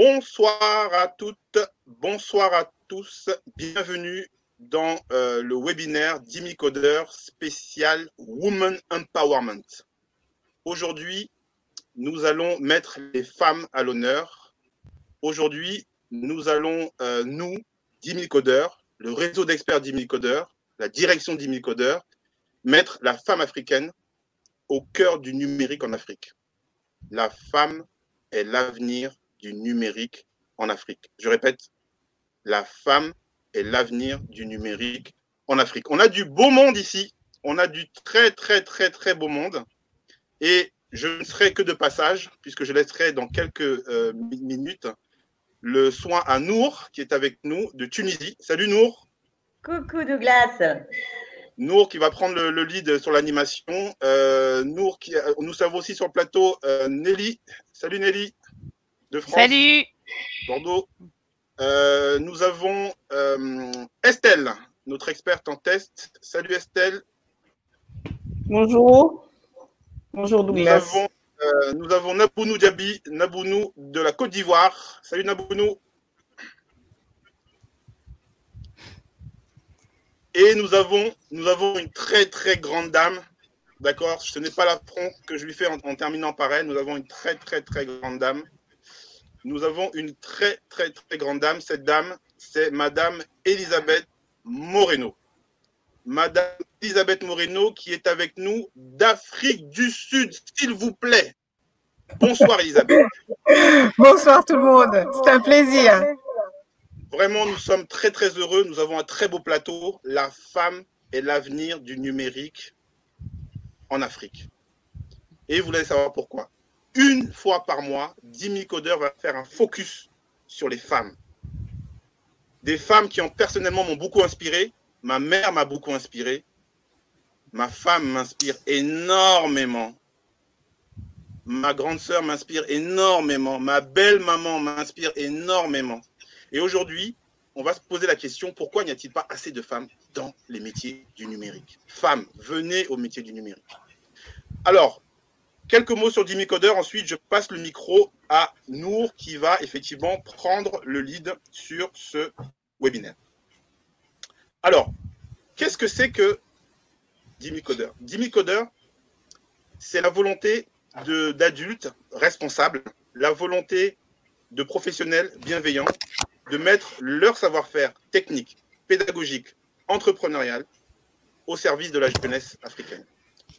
Bonsoir à toutes, bonsoir à tous. Bienvenue dans euh, le webinaire Dimi Coder spécial Women Empowerment. Aujourd'hui, nous allons mettre les femmes à l'honneur. Aujourd'hui, nous allons, euh, nous, Dimi Coder, le réseau d'experts Dimi Coder, la direction Dimi Coder, mettre la femme africaine au cœur du numérique en Afrique. La femme est l'avenir du numérique en Afrique. Je répète, la femme est l'avenir du numérique en Afrique. On a du beau monde ici, on a du très très très très beau monde. Et je ne serai que de passage, puisque je laisserai dans quelques euh, minutes le soin à Nour, qui est avec nous de Tunisie. Salut Nour. Coucou Douglas. Nour qui va prendre le, lead sur l'animation. Euh, Nour, qui, euh, nous savons aussi sur le plateau Nelly. Salut Nelly de France. Salut. Bordeaux. Euh, nous avons euh, Estelle, notre experte en test. Salut Estelle. Bonjour. Bonjour Douglas. Nous avons, euh, nous avons Nabounou Diaby, Nabounou de la Côte d'Ivoire. Salut Nabounou. Et nous avons, nous avons une très très grande dame. D'accord Ce n'est pas l'affront que je lui fais en, en terminant par elle. Nous avons une très très très grande dame nous avons une très, très, très grande dame. Cette dame, c'est Madame Elisabeth Moreno. Madame Elisabeth Moreno qui est avec nous d'Afrique du Sud, s'il vous plaît. Bonsoir Elisabeth. Bonsoir tout le monde, c'est un plaisir. Vraiment, nous sommes très très heureux. Nous avons un très beau plateau. La femme est l'avenir du numérique en Afrique. Et vous voulez savoir pourquoi? Une fois par mois, Dimi Coder va faire un focus sur les femmes. Des femmes qui ont personnellement m'ont beaucoup inspiré. Ma mère m'a beaucoup inspiré. Ma femme m'inspire énormément. Ma grande sœur m'inspire énormément. Ma belle maman m'inspire énormément. Et aujourd'hui, on va se poser la question pourquoi n'y a-t-il pas assez de femmes dans les métiers du numérique? Femmes, venez au métier du numérique. Alors, Quelques mots sur Dimi Coder. Ensuite, je passe le micro à Nour qui va effectivement prendre le lead sur ce webinaire. Alors, qu'est-ce que c'est que Dimi Coder? Dimi Coder, c'est la volonté d'adultes responsables, la volonté de professionnels bienveillants de mettre leur savoir-faire technique, pédagogique, entrepreneurial au service de la jeunesse africaine.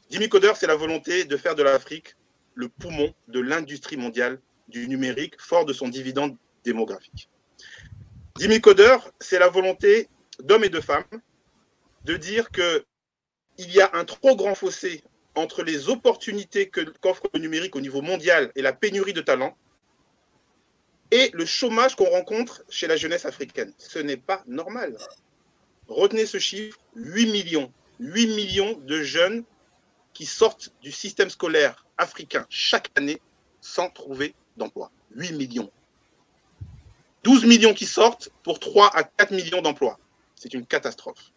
Jimmy Coder, c'est la volonté de faire de l'Afrique le poumon de l'industrie mondiale du numérique, fort de son dividende démographique. Jimmy Coder, c'est la volonté d'hommes et de femmes de dire qu'il y a un trop grand fossé entre les opportunités qu'offre le numérique au niveau mondial et la pénurie de talents et le chômage qu'on rencontre chez la jeunesse africaine. Ce n'est pas normal. Retenez ce chiffre, 8 millions. 8 millions de jeunes qui sortent du système scolaire africain chaque année sans trouver d'emploi. 8 millions. 12 millions qui sortent pour 3 à 4 millions d'emplois. C'est une catastrophe.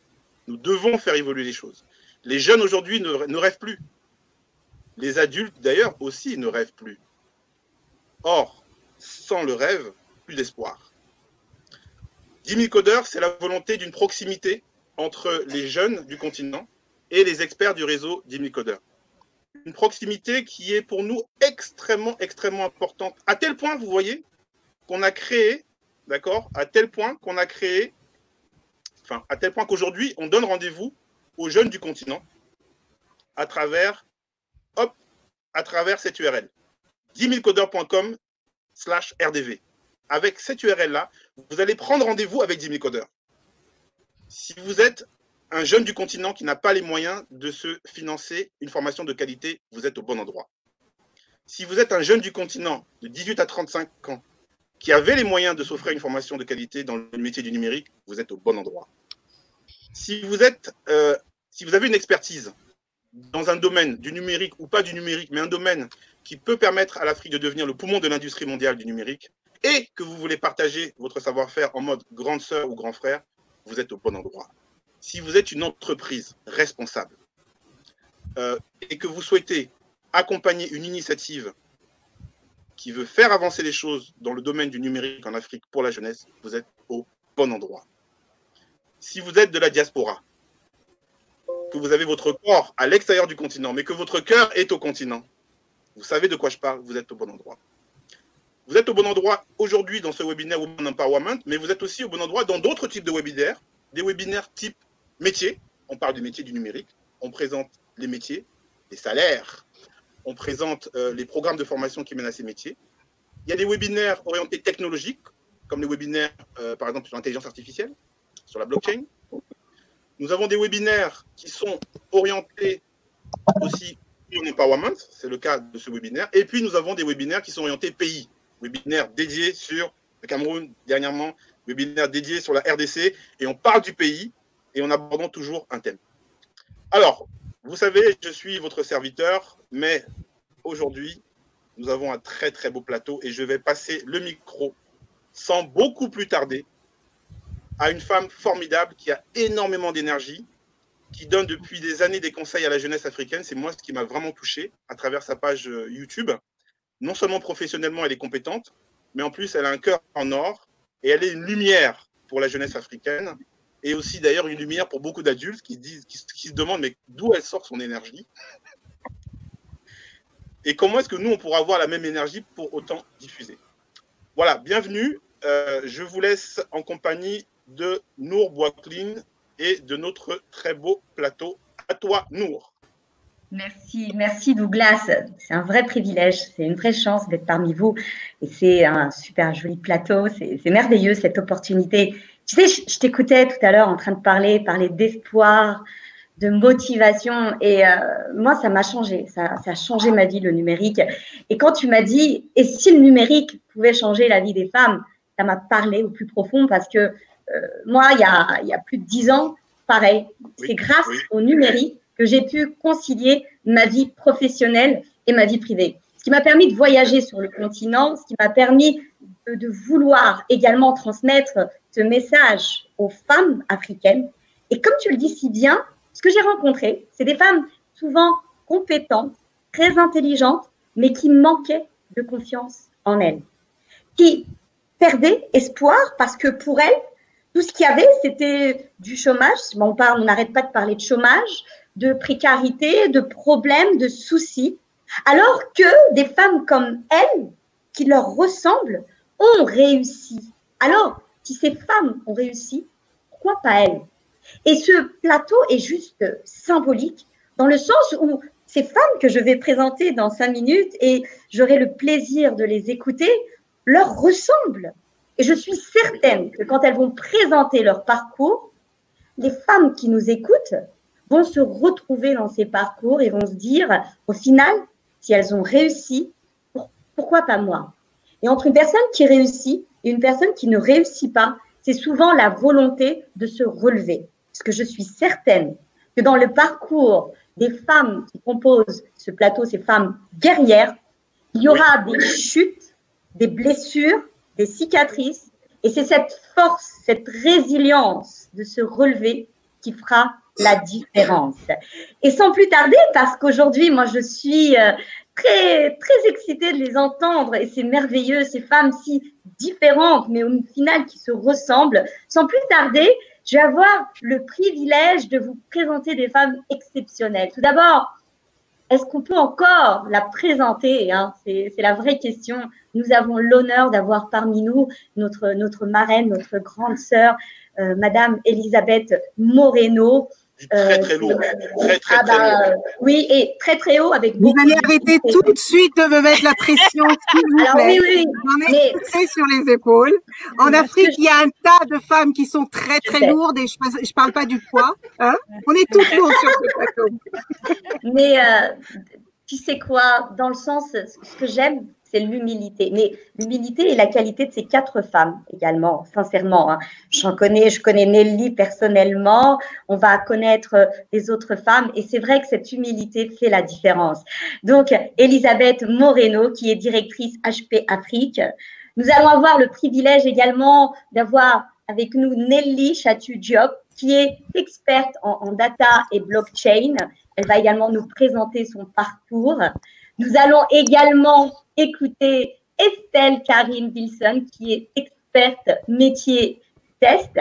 Nous devons faire évoluer les choses. Les jeunes aujourd'hui ne, rêvent plus. Les adultes, d'ailleurs, aussi ne rêvent plus. Or, sans le rêve, plus d'espoir. Jimmy Coder, c'est la volonté d'une proximité entre les jeunes du continent et les experts du réseau d'Imicoder. Une proximité qui est pour nous extrêmement, extrêmement importante. À tel point, vous voyez, qu'on a créé, d'accord, à tel point qu'on a créé, enfin, à tel point qu'aujourd'hui, on donne rendez-vous aux jeunes du continent à travers, hop, à travers cette URL, 10 slash RDV. Avec cette URL-là, vous allez prendre rendez-vous avec 10 Si vous êtes un jeune du continent qui n'a pas les moyens de se financer une formation de qualité, vous êtes au bon endroit. Si vous êtes un jeune du continent de 18 à 35 ans qui avait les moyens de s'offrir une formation de qualité dans le métier du numérique, vous êtes au bon endroit. Si vous, êtes, euh, si vous avez une expertise dans un domaine du numérique ou pas du numérique, mais un domaine qui peut permettre à l'Afrique de devenir le poumon de l'industrie mondiale du numérique, et que vous voulez partager votre savoir-faire en mode grande sœur ou grand frère, vous êtes au bon endroit si vous êtes une entreprise responsable euh, et que vous souhaitez accompagner une initiative qui veut faire avancer les choses dans le domaine du numérique en Afrique pour la jeunesse, vous êtes au bon endroit. Si vous êtes de la diaspora, que vous avez votre corps à l'extérieur du continent, mais que votre cœur est au continent, vous savez de quoi je parle, vous êtes au bon endroit. Vous êtes au bon endroit aujourd'hui dans ce webinaire Women Empowerment, mais vous êtes aussi au bon endroit dans d'autres types de webinaires, des webinaires type métier. On parle du métier du numérique, on présente les métiers, les salaires, on présente euh, les programmes de formation qui mènent à ces métiers. Il y a des webinaires orientés technologiques, comme les webinaires, euh, par exemple, sur l'intelligence artificielle, sur la blockchain. Nous avons des webinaires qui sont orientés aussi en empowerment, c'est le cas de ce webinaire. Et puis, nous avons des webinaires qui sont orientés pays, webinaires dédiés sur le Cameroun, dernièrement, webinaire dédié sur la RDC, et on parle du pays et on aborde toujours un thème. Alors, vous savez, je suis votre serviteur, mais aujourd'hui, nous avons un très très beau plateau et je vais passer le micro sans beaucoup plus tarder à une femme formidable qui a énormément d'énergie, qui donne depuis des années des conseils à la jeunesse africaine. C'est moi ce qui m'a vraiment touché à travers sa page euh, YouTube. Non seulement professionnellement, elle est compétente, mais en plus, elle a un cœur en or et elle est une lumière pour la jeunesse africaine et aussi d'ailleurs une lumière pour beaucoup d'adultes qui, qui, se demandent mais d'où elle sort son énergie? Et comment est-ce que nous, on pourra avoir la même énergie pour autant diffuser? Voilà, bienvenue. Euh, je vous laisse en compagnie de Nour Boiscline et de notre très beau plateau. À toi, Nour. Merci, merci Douglas. C'est un vrai privilège, c'est une vraie chance d'être parmi vous. Et c'est un super joli plateau, c'est merveilleux cette opportunité tu sais, je, t'écoutais tout à l'heure en train de parler, parler d'espoir, de motivation. Et euh, moi, ça m'a changé. Ça, a changé ma vie, le numérique. Et quand tu m'as dit, et si le numérique pouvait changer la vie des femmes, ça m'a parlé au plus profond parce que euh, moi, il y, a, il y, a, plus de dix ans, pareil, c'est grâce au numérique que j'ai pu concilier ma vie professionnelle et ma vie privée. Ce qui m'a permis de voyager sur le continent, ce qui m'a permis de, vouloir également transmettre ce message aux femmes africaines. Et comme tu le dis si bien, ce que j'ai rencontré, c'est des femmes souvent compétentes, très intelligentes, mais qui manquaient de confiance en elles, qui perdaient espoir parce que pour elles, tout ce qu'il y avait, c'était du chômage. on parle, on n'arrête pas de parler de chômage, de précarité, de problèmes, de soucis, alors que des femmes comme elles, qui leur ressemblent, ont réussi. Alors, si ces femmes ont réussi, pourquoi pas elles? Et ce plateau est juste symbolique dans le sens où ces femmes que je vais présenter dans cinq minutes et j'aurai le plaisir de les écouter, leur ressemblent. Et je suis certaine que quand elles vont présenter leur parcours, les femmes qui nous écoutent vont se retrouver dans ces parcours et vont se dire, au final, si elles ont réussi, pourquoi pas moi? Et entre une personne qui réussit et une personne qui ne réussit pas, c'est souvent la volonté de se relever. Parce que je suis certaine que dans le parcours des femmes qui composent ce plateau, ces femmes guerrières, il y aura des chutes, des blessures, des cicatrices. Et c'est cette force, cette résilience de se relever qui fera la différence. Et sans plus tarder, parce qu'aujourd'hui, moi, je suis euh, très, très excitée de les entendre et c'est merveilleux, ces femmes si différentes, mais au final qui se ressemblent. Sans plus tarder, je vais avoir le privilège de vous présenter des femmes exceptionnelles. Tout d'abord, est-ce qu'on peut encore la présenter hein? C'est la vraie question. Nous avons l'honneur d'avoir parmi nous notre, notre marraine, notre grande sœur, euh, Madame Elisabeth Moreno, très très lourd. Très très, ah bah, lourd. Oui, et très très haut avec Vous allez arrêter tout de suite de me mettre la pression, s'il vous Alors, plaît. Oui, oui. J'en ai mais... sur les épaules. En Afrique, il y a un tas de femmes qui sont très très lourdes et je ne parle pas du poids. Hein On est toutes lourdes sur ce plateau. Mais euh, tu sais quoi, dans le sens, ce que j'aime, c'est l'humilité. Mais l'humilité et la qualité de ces quatre femmes également, sincèrement. Hein. J'en connais, je connais Nelly personnellement, on va connaître les autres femmes et c'est vrai que cette humilité fait la différence. Donc, Elisabeth Moreno, qui est directrice HP Afrique. Nous allons avoir le privilège également d'avoir avec nous Nelly Chatu-Diop, qui est experte en data et blockchain. Elle va également nous présenter son parcours. Nous allons également écouter Estelle Karine Wilson, qui est experte métier test.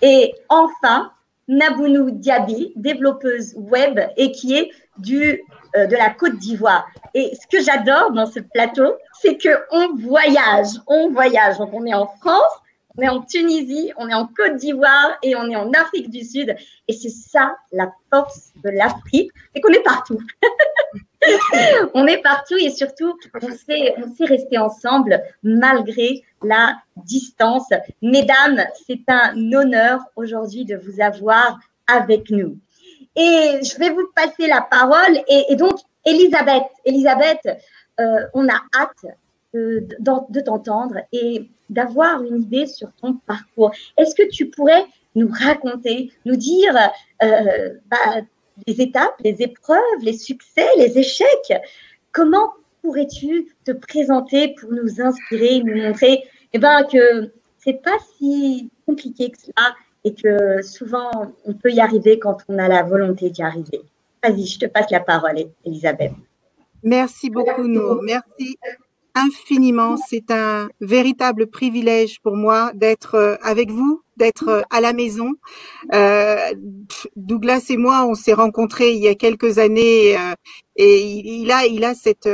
Et enfin, Nabounou Diaby, développeuse web et qui est euh, de la Côte d'Ivoire. Et ce que j'adore dans ce plateau, c'est qu'on voyage, on voyage. Donc, on est en France, on est en Tunisie, on est en Côte d'Ivoire et on est en Afrique du Sud. Et c'est ça la force de l'Afrique, c'est qu'on est partout. on est partout et surtout, on sait, rester ensemble malgré la distance. Mesdames, c'est un honneur aujourd'hui de vous avoir avec nous. Et je vais vous passer la parole. Et, donc, Elisabeth, Elisabeth, euh, on a hâte de, t'entendre et d'avoir une idée sur ton parcours. Est-ce que tu pourrais nous raconter, nous dire euh, bah, les étapes, les épreuves, les succès, les échecs? Comment pourrais-tu te présenter pour nous inspirer, nous montrer? Eh ben, que pas si compliqué que cela et que souvent on peut y arriver quand on a la volonté d'y arriver. Vas-y, je te passe la parole, Elisabeth. Merci beaucoup, Nour. Merci infiniment. C'est un véritable privilège pour moi d'être euh, avec vous, d'être euh, à la maison. Euh, Douglas et moi, on s'est rencontrés il y a quelques années et il a, il a cette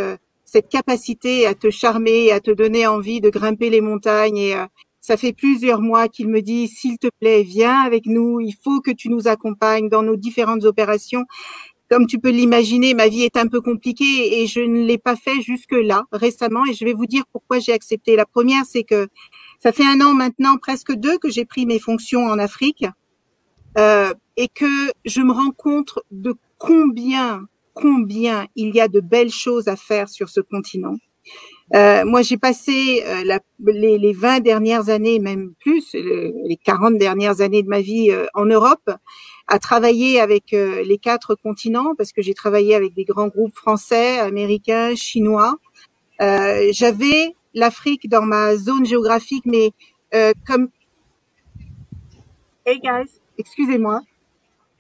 cette capacité à te charmer, à te donner envie de grimper les montagnes. Et ça fait plusieurs mois qu'il me dit, s'il te plaît, viens avec nous. Il faut que tu nous accompagnes dans nos différentes opérations comme tu peux l'imaginer, ma vie est un peu compliquée et je ne l'ai pas fait jusque-là récemment. Et je vais vous dire pourquoi j'ai accepté. La première, c'est que ça fait un an maintenant, presque deux, que j'ai pris mes fonctions en Afrique euh, et que je me rends compte de combien, combien il y a de belles choses à faire sur ce continent. Euh, moi, j'ai passé euh, la, les, les 20 dernières années, même plus, les 40 dernières années de ma vie euh, en Europe à travailler avec euh, les quatre continents parce que j'ai travaillé avec des grands groupes français, américains, chinois. Euh, J'avais l'Afrique dans ma zone géographique, mais euh, comme Hey guys, excusez-moi,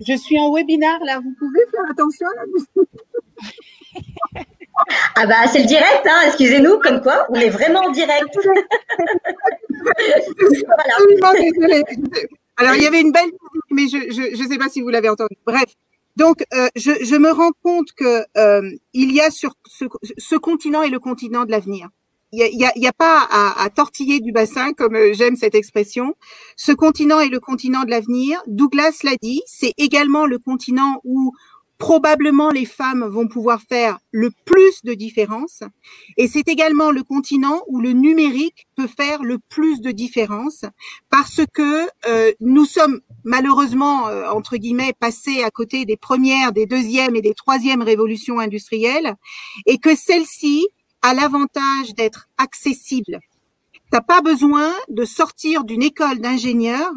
je suis en webinaire là. Vous pouvez faire attention Ah bah c'est le direct, hein, excusez-nous, comme quoi on est vraiment en direct. voilà. Alors, il y avait une belle musique, mais je ne sais pas si vous l'avez entendu. Bref, donc euh, je, je, me rends compte que euh, il y a sur ce, ce, continent est le continent de l'avenir. Il n'y a, y a, a, pas à, à, tortiller du bassin, comme euh, j'aime cette expression. Ce continent est le continent de l'avenir. Douglas l'a dit, c'est également le continent où probablement les femmes vont pouvoir faire le plus de différence. Et c'est également le continent où le numérique peut faire le plus de différence parce que euh, nous sommes malheureusement, euh, entre guillemets, passés à côté des premières, des deuxièmes et des troisièmes révolutions industrielles et que celle-ci a l'avantage d'être accessible. T'as pas besoin de sortir d'une école d'ingénieur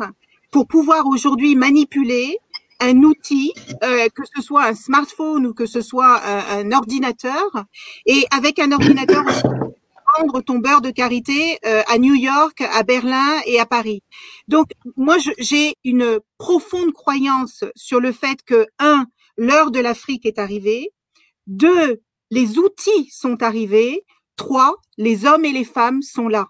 pour pouvoir aujourd'hui manipuler un outil, euh, que ce soit un smartphone ou que ce soit un, ordinateur, et avec un ordinateur vendre ton beurre de karité euh, à New York, à Berlin et à Paris. Donc moi j'ai une profonde croyance sur le fait que un, l'heure de l'Afrique est arrivée, deux, les outils sont arrivés, trois, les hommes et les femmes sont là.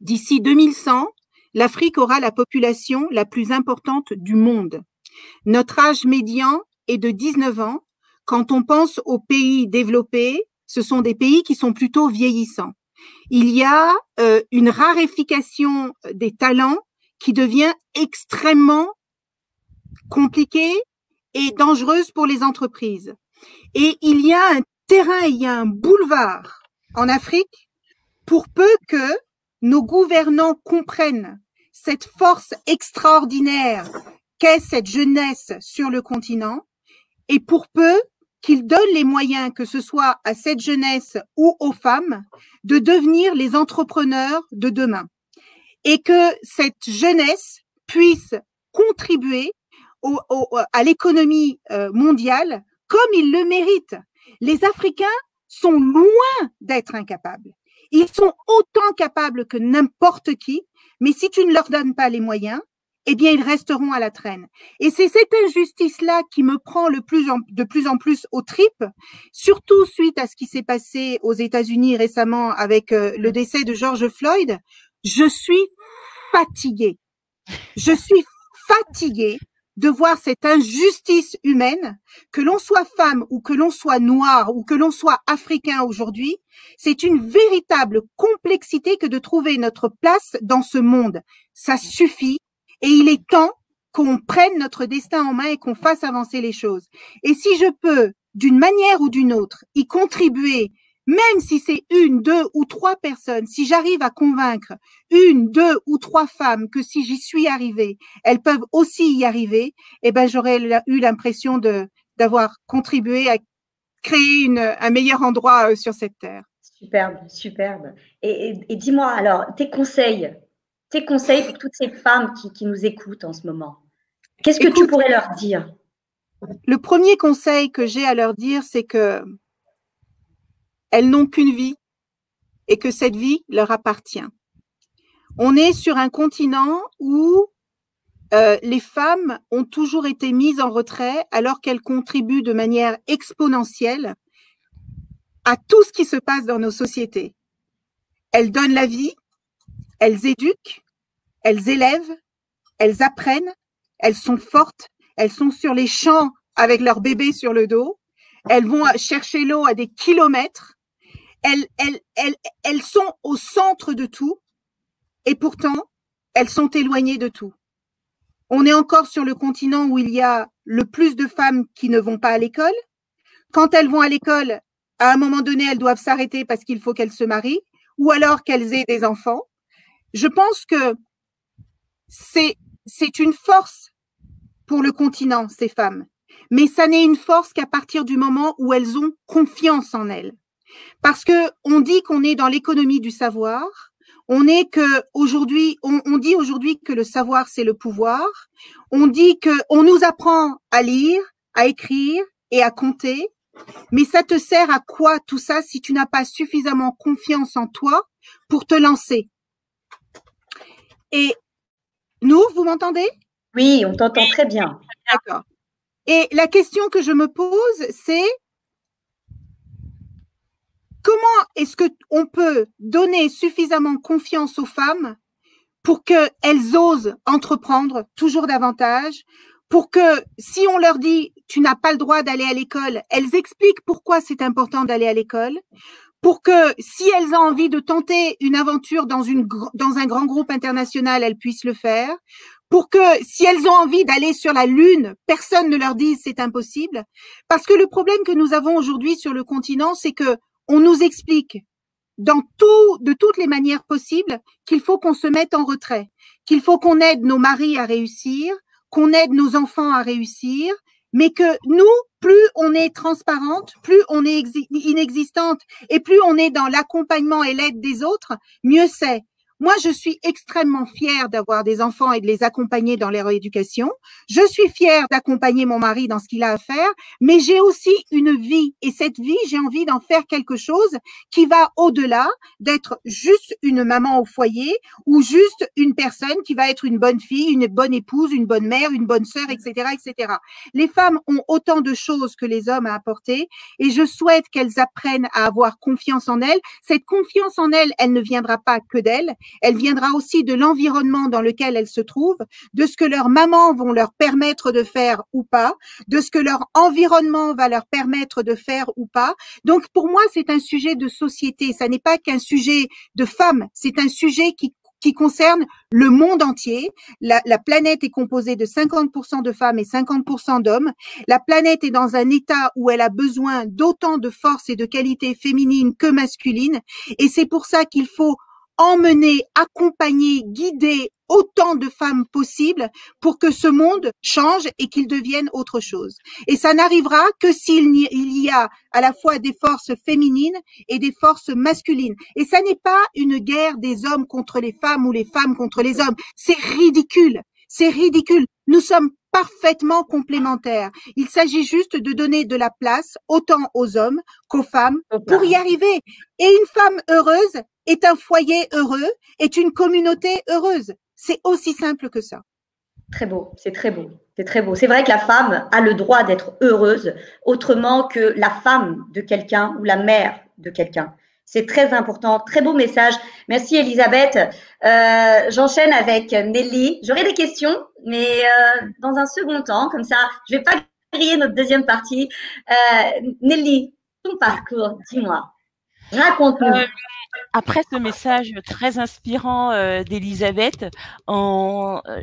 D'ici 2100, l'Afrique aura la population la plus importante du monde. Notre âge médian est de 19 ans. Quand on pense aux pays développés, ce sont des pays qui sont plutôt vieillissants. Il y a euh, une raréfication des talents qui devient extrêmement compliquée et dangereuse pour les entreprises. Et il y a un terrain, il y a un boulevard en Afrique pour peu que nos gouvernants comprennent cette force extraordinaire qu'est cette jeunesse sur le continent et pour peu qu'il donne les moyens, que ce soit à cette jeunesse ou aux femmes, de devenir les entrepreneurs de demain. Et que cette jeunesse puisse contribuer à l'économie euh, mondiale comme ils le méritent. Les Africains sont loin d'être incapables. Ils sont autant capables que n'importe qui, mais si tu ne leur donnes pas les moyens, eh bien, ils resteront à la traîne. Et c'est cette injustice-là qui me prend de plus en plus aux tripes, surtout suite à ce qui s'est passé aux États-Unis récemment avec euh, le décès de George Floyd. Je suis fatiguée. Je suis fatiguée de voir cette injustice humaine, que l'on soit femme ou que l'on soit noir ou que l'on soit africain aujourd'hui, c'est une véritable complexité que de trouver notre place dans ce monde. Ça suffit et il est temps qu'on prenne notre destin en main et qu'on fasse avancer les choses. Et si je peux, d'une manière ou d'une autre, y contribuer même si c'est une, deux ou trois personnes, si j'arrive à convaincre une, deux ou trois femmes que si j'y suis arrivée, elles peuvent aussi y arriver, eh ben j'aurais eu l'impression de d'avoir contribué à créer un meilleur endroit euh, sur cette terre. Superbe, superbe. Et, dis-moi alors, tes conseils, tes conseils pour toutes ces femmes qui, qui nous écoutent en ce moment? Qu'est-ce que tu pourrais leur dire? Le premier conseil que j'ai à leur dire, c'est que elles n'ont qu'une vie et que cette vie leur appartient. On est sur un continent où euh, les femmes ont toujours été mises en retrait alors qu'elles contribuent de manière exponentielle à tout ce qui se passe dans nos sociétés. Elles donnent la vie, elles éduquent, elles élèvent, elles apprennent, elles sont fortes, elles sont sur les champs avec leur bébé sur le dos, elles vont chercher l'eau à des kilomètres, elles, elles, elles, elles sont au centre de tout et pourtant, elles sont éloignées de tout. On est encore sur le continent où il y a le plus de femmes qui ne vont pas à l'école. Quand elles vont à l'école, à un moment donné, elles doivent s'arrêter parce qu'il faut qu'elles se marient ou alors qu'elles aient des enfants. Je pense que c'est, c'est une force pour le continent, ces femmes. Mais ça n'est une force qu'à partir du moment où elles ont confiance en elles. Parce que on dit qu'on est dans l'économie du savoir. On est que aujourd'hui, on, on, dit aujourd'hui que le savoir c'est le pouvoir. On dit que on nous apprend à lire, à écrire et à compter. Mais ça te sert à quoi tout ça si tu n'as pas suffisamment confiance en toi pour te lancer? Et nous, vous m'entendez? Oui, on t'entend très bien. D'accord. Et la question que je me pose, c'est Comment est-ce qu'on peut donner suffisamment confiance aux femmes pour qu'elles osent entreprendre toujours davantage, pour que si on leur dit tu n'as pas le droit d'aller à l'école, elles expliquent pourquoi c'est important d'aller à l'école, pour que si elles ont envie de tenter une aventure dans, une, dans un grand groupe international, elles puissent le faire, pour que si elles ont envie d'aller sur la Lune, personne ne leur dise c'est impossible. Parce que le problème que nous avons aujourd'hui sur le continent, c'est que on nous explique dans tout, de toutes les manières possibles qu'il faut qu'on se mette en retrait, qu'il faut qu'on aide nos maris à réussir, qu'on aide nos enfants à réussir, mais que nous, plus on est transparente, plus on est inexistante et plus on est dans l'accompagnement et l'aide des autres, mieux c'est. Moi, je suis extrêmement fière d'avoir des enfants et de les accompagner dans leur éducation. Je suis fière d'accompagner mon mari dans ce qu'il a à faire, mais j'ai aussi une vie et cette vie, j'ai envie d'en faire quelque chose qui va au-delà d'être juste une maman au foyer ou juste une personne qui va être une bonne fille, une bonne épouse, une bonne mère, une bonne sœur, etc., etc. Les femmes ont autant de choses que les hommes à apporter et je souhaite qu'elles apprennent à avoir confiance en elles. Cette confiance en elles, elle ne viendra pas que d'elles elle viendra aussi de l'environnement dans lequel elles se trouvent, de ce que leurs mamans vont leur permettre de faire ou pas, de ce que leur environnement va leur permettre de faire ou pas. Donc pour moi, c'est un sujet de société, ça n'est pas qu'un sujet de femmes, c'est un sujet qui qui concerne le monde entier. La, la, planète est composée de 50% de femmes et 50% d'hommes. La planète est dans un état où elle a besoin d'autant de force et de qualité féminine que masculine. Et c'est pour ça qu'il faut emmener, accompagner, guider autant de femmes possible pour que ce monde change et qu'il devienne autre chose. Et ça n'arrivera que s'il y a à la fois des forces féminines et des forces masculines. Et ça n'est pas une guerre des hommes contre les femmes ou les femmes contre les hommes. C'est ridicule. C'est ridicule. Nous sommes parfaitement complémentaires. Il s'agit juste de donner de la place autant aux hommes qu'aux femmes pour y arriver. Et une femme heureuse est un foyer heureux, est une communauté heureuse. C'est aussi simple que ça. Très beau, c'est très beau. C'est très beau. C'est vrai que la femme a le droit d'être heureuse autrement que la femme de quelqu'un ou la mère de quelqu'un. C'est très important. Très beau message. Merci Elisabeth. Euh, J'enchaîne avec Nelly. J'aurai des questions, mais euh, dans un second temps, comme ça, je ne vais pas griller notre deuxième partie. Euh, Nelly, ton parcours, dis-moi. Raconte-nous. Euh, après ce message très inspirant euh, d'Elisabeth,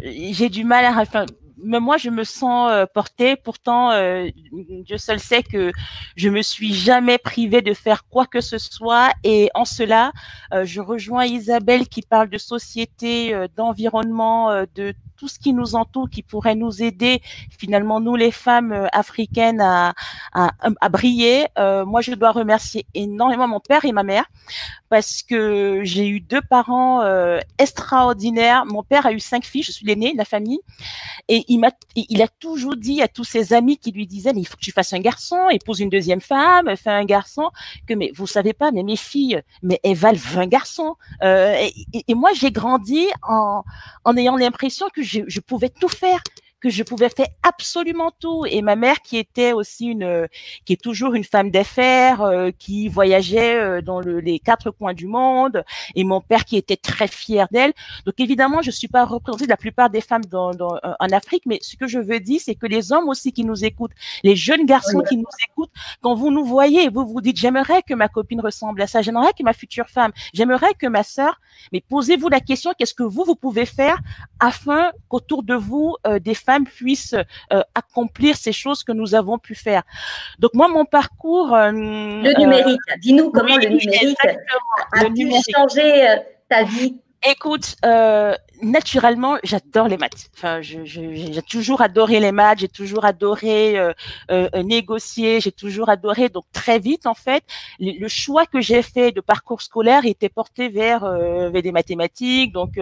j'ai du mal à, enfin, mais moi, je me sens euh, portée. Pourtant, euh, Dieu seul sait que je me suis jamais privée de faire quoi que ce soit. Et en cela, euh, je rejoins Isabelle qui parle de société, euh, d'environnement, de tout ce qui nous entoure, qui pourrait nous aider, finalement, nous les femmes africaines, à, à, briller. moi, je dois remercier énormément mon père et ma mère parce que j'ai eu deux parents extraordinaires. Mon père a eu cinq filles, je suis l'aînée de la famille, et il m'a, il a toujours dit à tous ses amis qui lui disaient, il faut que tu fasses un garçon, épouse une deuxième femme, fais un garçon, que mais vous savez pas, mais mes filles, mais elles valent 20 garçons. Euh, et, et, moi, j'ai grandi en, en ayant l'impression que je, pouvais tout faire que je pouvais faire absolument tout. Et ma mère, qui était aussi une, qui est toujours une femme d'affaires, euh, qui voyageait euh, dans le, les quatre coins du monde, et mon père qui était très fier d'elle. Donc évidemment, je suis pas représentée de la plupart des femmes dans, dans, euh, en Afrique, mais ce que je veux dire, c'est que les hommes aussi qui nous écoutent, les jeunes garçons qui nous écoutent, quand vous nous voyez, vous vous dites, j'aimerais que ma copine ressemble à ça, j'aimerais que ma future femme, j'aimerais que ma sœur, mais posez-vous la question, qu'est-ce que vous, vous pouvez faire afin qu'autour de vous, des femmes puissent euh, accomplir ces choses que nous avons pu faire. Donc moi, mon parcours... Euh, le numérique, dis-nous comment le numérique a, pu changer euh, ta vie. Écoute, euh, naturellement, j'adore les maths. Enfin, j'ai toujours adoré les maths, j'ai toujours adoré euh, euh, négocier, j'ai toujours adoré. Donc très vite, en fait, le, choix que j'ai fait de parcours scolaire était porté vers, vers des mathématiques, donc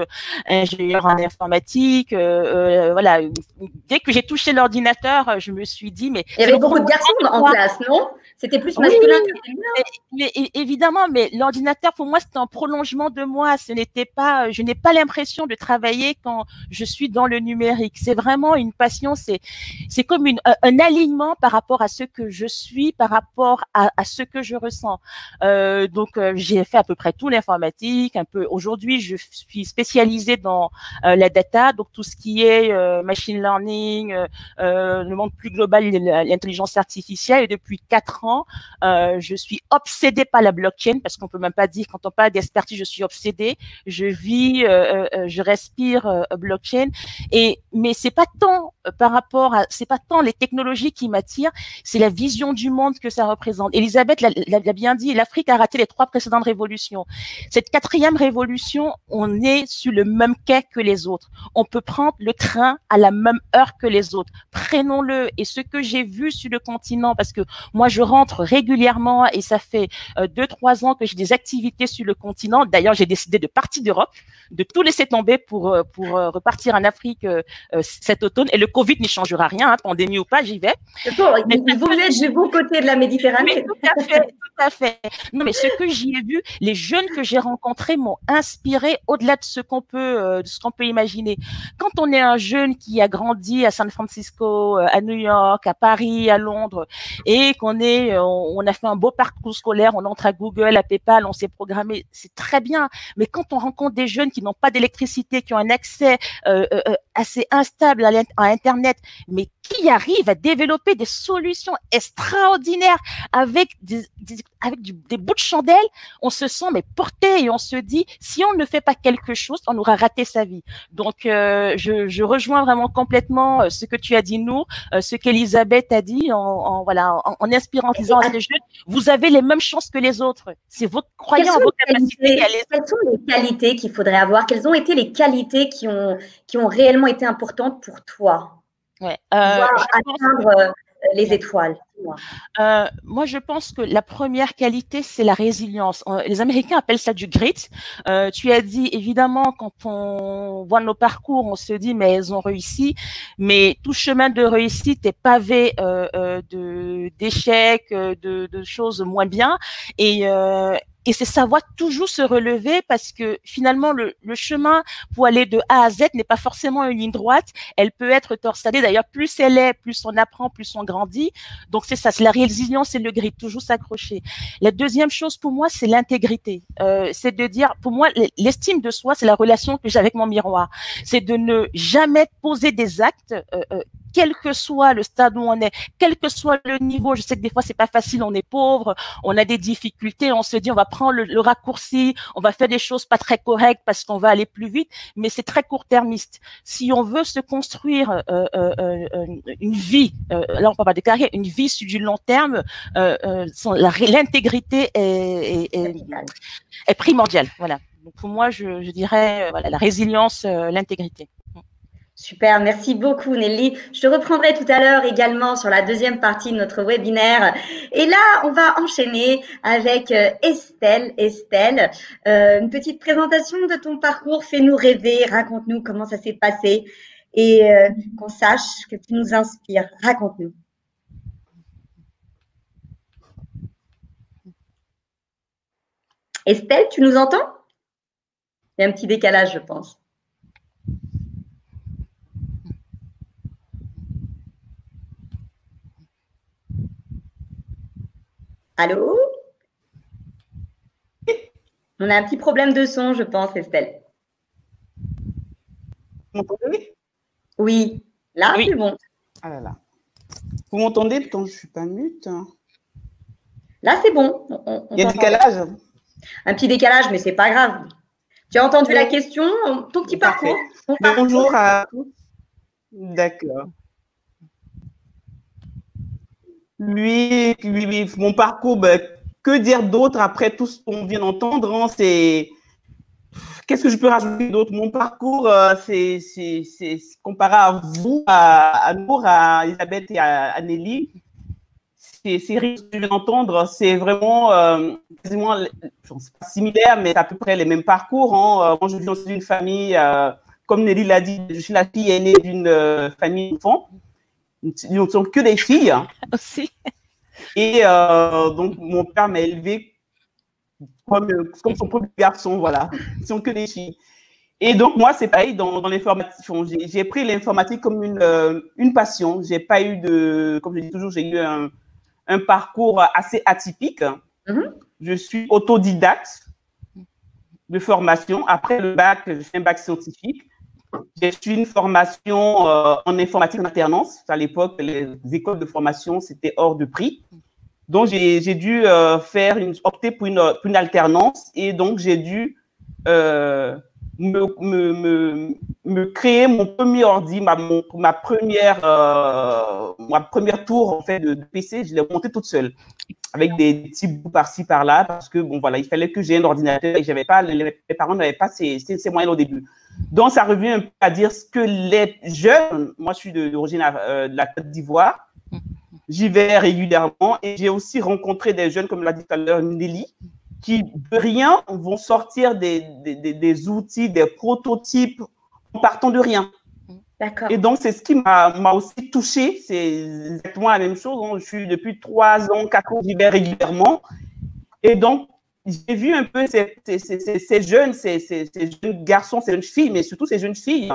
ingénieur en informatique. voilà. Dès que j'ai touché l'ordinateur, je me suis dit, mais il y avait beaucoup de garçons en classe, non? C'était plus masculin mais, évidemment, mais l'ordinateur pour moi c'était un prolongement de moi. Ce n'était pas je n'ai pas l'impression de travailler quand je suis dans le numérique. C'est vraiment une passion, c'est, c'est comme une, un alignement par rapport à ce que je suis, par rapport à, à ce que je ressens. Euh, donc, euh, j'ai fait à peu près tout l'informatique, un peu. Aujourd'hui, je suis spécialisée dans euh, la data, donc tout ce qui est euh, machine learning, le monde plus global, l'intelligence artificielle. Et depuis quatre ans, je suis obsédée par la blockchain parce qu'on peut même pas dire quand on parle d'expertise, je suis obsédée. Je vis, euh, euh, euh, je respire blockchain. Et mais c'est pas tant par rapport à, c'est pas tant les technologies qui m'attirent, c'est la vision du monde que ça représente. Elisabeth l'a bien dit, l'Afrique a raté les trois précédentes révolutions. Cette quatrième révolution, on est sur le même quai que les autres. On peut prendre le train à la même heure que les autres. Prenons-le. Et ce que j'ai vu sur le continent, parce que moi je rentre régulièrement et ça fait deux trois ans que j'ai des activités sur le continent. D'ailleurs, j'ai décidé de partir d'Europe de tout laisser tomber pour euh, pour euh, repartir en Afrique euh, cet automne. Et le Covid n'y changera rien, hein, pandémie ou pas, j'y vais. Bon, mais vous êtes du bon côté de la Méditerranée. tout à fait, tout à fait. Non, mais ce que j'y ai vu, les jeunes que j'ai rencontrés m'ont inspiré au-delà de ce qu'on peut de ce qu'on peut imaginer. Quand on est un jeune qui a grandi à San Francisco, à New York, à Paris, à Londres, et qu'on est, on a fait un beau parcours scolaire, on entre à Google, à PayPal, on s'est programmé, c'est très bien. Mais quand on rencontre des jeunes qui n'ont pas d'électricité, qui ont un accès euh, euh, euh assez instable à, à Internet, mais qui arrivent à développer des solutions extraordinaires avec des, avec des bouts de chandelle, on se sent mais porté et on se dit si on ne fait pas quelque chose, on aura raté sa vie. Donc euh, je, je, rejoins vraiment complètement euh, ce que tu as dit nous, euh, ce qu'Elisabeth a dit en, en voilà en, en, inspirant, en disant les jeunes, vous avez les mêmes chances que les autres. C'est votre croyance vos capacités. Quelles sont les qualités qu'il faudrait avoir? Quelles ont été les qualités qui ont qui ont réellement été importantes pour toi Ouais. Euh, atteindre euh, les étoiles. Euh, moi, je pense que la première qualité, c'est la résilience. Les Américains appellent ça du grit. Euh, tu as dit, évidemment, quand on voit nos parcours, on se dit, mais elles ont réussi. Mais tout chemin de réussite est pavé euh, de d'échecs, de, de, choses moins bien. Et, et c'est savoir toujours se relever parce que finalement le, le chemin pour aller de A à Z n'est pas forcément une ligne droite. Elle peut être torsadée. D'ailleurs, plus elle est, plus on apprend, plus on grandit. Donc c'est ça, c'est la résilience et le grit, toujours s'accrocher. La deuxième chose pour moi, c'est l'intégrité. Euh, c'est de dire, pour moi, l'estime de soi, c'est la relation que j'ai avec mon miroir. C'est de ne jamais poser des actes euh, euh, quel que soit le stade où on est, quel que soit le niveau. Je sais que des fois c'est pas facile, on est pauvre, on a des difficultés, on se dit on va prendre le, raccourci, on va faire des choses pas très correctes parce qu'on va aller plus vite, mais c'est très court-termiste. Si on veut se construire euh, euh, euh, une vie, là on parle pas de carrière, une vie sur du long terme, l'intégrité est, est, est, primordiale. Voilà. Donc pour moi, je, je dirais voilà, la résilience, l'intégrité. Super, merci beaucoup Nelly. Je te reprendrai tout à l'heure également sur la deuxième partie de notre webinaire. Et là, on va enchaîner avec euh, Estelle. Estelle, euh, une petite présentation de ton parcours. Fais-nous rêver, raconte-nous comment ça s'est passé et euh, qu'on sache que tu nous inspires. Raconte-nous. Estelle, tu nous entends? Il y a un petit décalage, je pense. Allô? On a un petit problème de son, je pense, Estelle. Vous m'entendez? Oui, là, c'est bon. Ah là là. Vous m'entendez? Pourtant, je ne suis pas mute. Hein. Là, c'est bon. Il y a un décalage Un petit décalage, mais ce n'est pas grave. Tu as entendu la question, ton petit parcours? Bonjour à tous. D'accord. Lui, mon parcours, ben, que dire d'autre après tout ce qu'on vient d'entendre hein, C'est qu'est-ce que je peux rajouter d'autre? Mon parcours, euh, c'est comparé à vous, à, à Nour, à Elisabeth et à, Nelly. C'est ce que je viens d'entendre, c'est vraiment euh, quasiment pas similaire, mais à peu près les mêmes parcours. Hein. Euh, moi, je viens d'une famille, comme Nelly l'a dit, je suis la fille aînée d'une famille d'enfants nous ne sommes que des filles. Aussi. Et euh, donc, mon père m'a élevé comme, comme, son propre garçon, voilà. Ils sont que des filles. Et donc, moi, c'est pareil dans, dans l'informatique. J'ai pris l'informatique comme une, euh, une passion. J'ai pas eu de, comme je dis toujours, j'ai eu un, un, parcours assez atypique. Mm-hmm. Je suis autodidacte de formation. Après le bac, j'ai un bac scientifique. J'ai suivi une formation euh, en informatique en alternance. À l'époque, les écoles de formation, c'était hors de prix. Donc, j'ai dû euh, faire une, opter pour une, une, alternance et donc j'ai dû euh, me, me, me, me, créer mon premier ordi, ma, ma, première, ma première tour en fait, de, PC. Je l'ai monté toute seule avec des petits bouts par-ci, par-là parce que, bon, voilà, il fallait que j'ai un ordinateur et j'avais pas, les, parents n'avaient pas ces, ces moyens au début. Donc, ça revient un peu à dire ce que les jeunes, moi je suis d'origine euh, de, la Côte d'Ivoire, j'y vais régulièrement et j'ai aussi rencontré des jeunes, comme l'a dit tout à l'heure Nelly, qui de rien vont sortir des, des, des, outils, des prototypes en partant de rien. Et donc, c'est ce qui m'a aussi touché. C'est exactement la même chose. Hein. Je suis depuis trois ans, quatre ans, j'y vais régulièrement. Et donc, j'ai vu un peu ces, ces, jeunes, ces, jeunes garçons, ces jeunes filles, mais surtout ces jeunes filles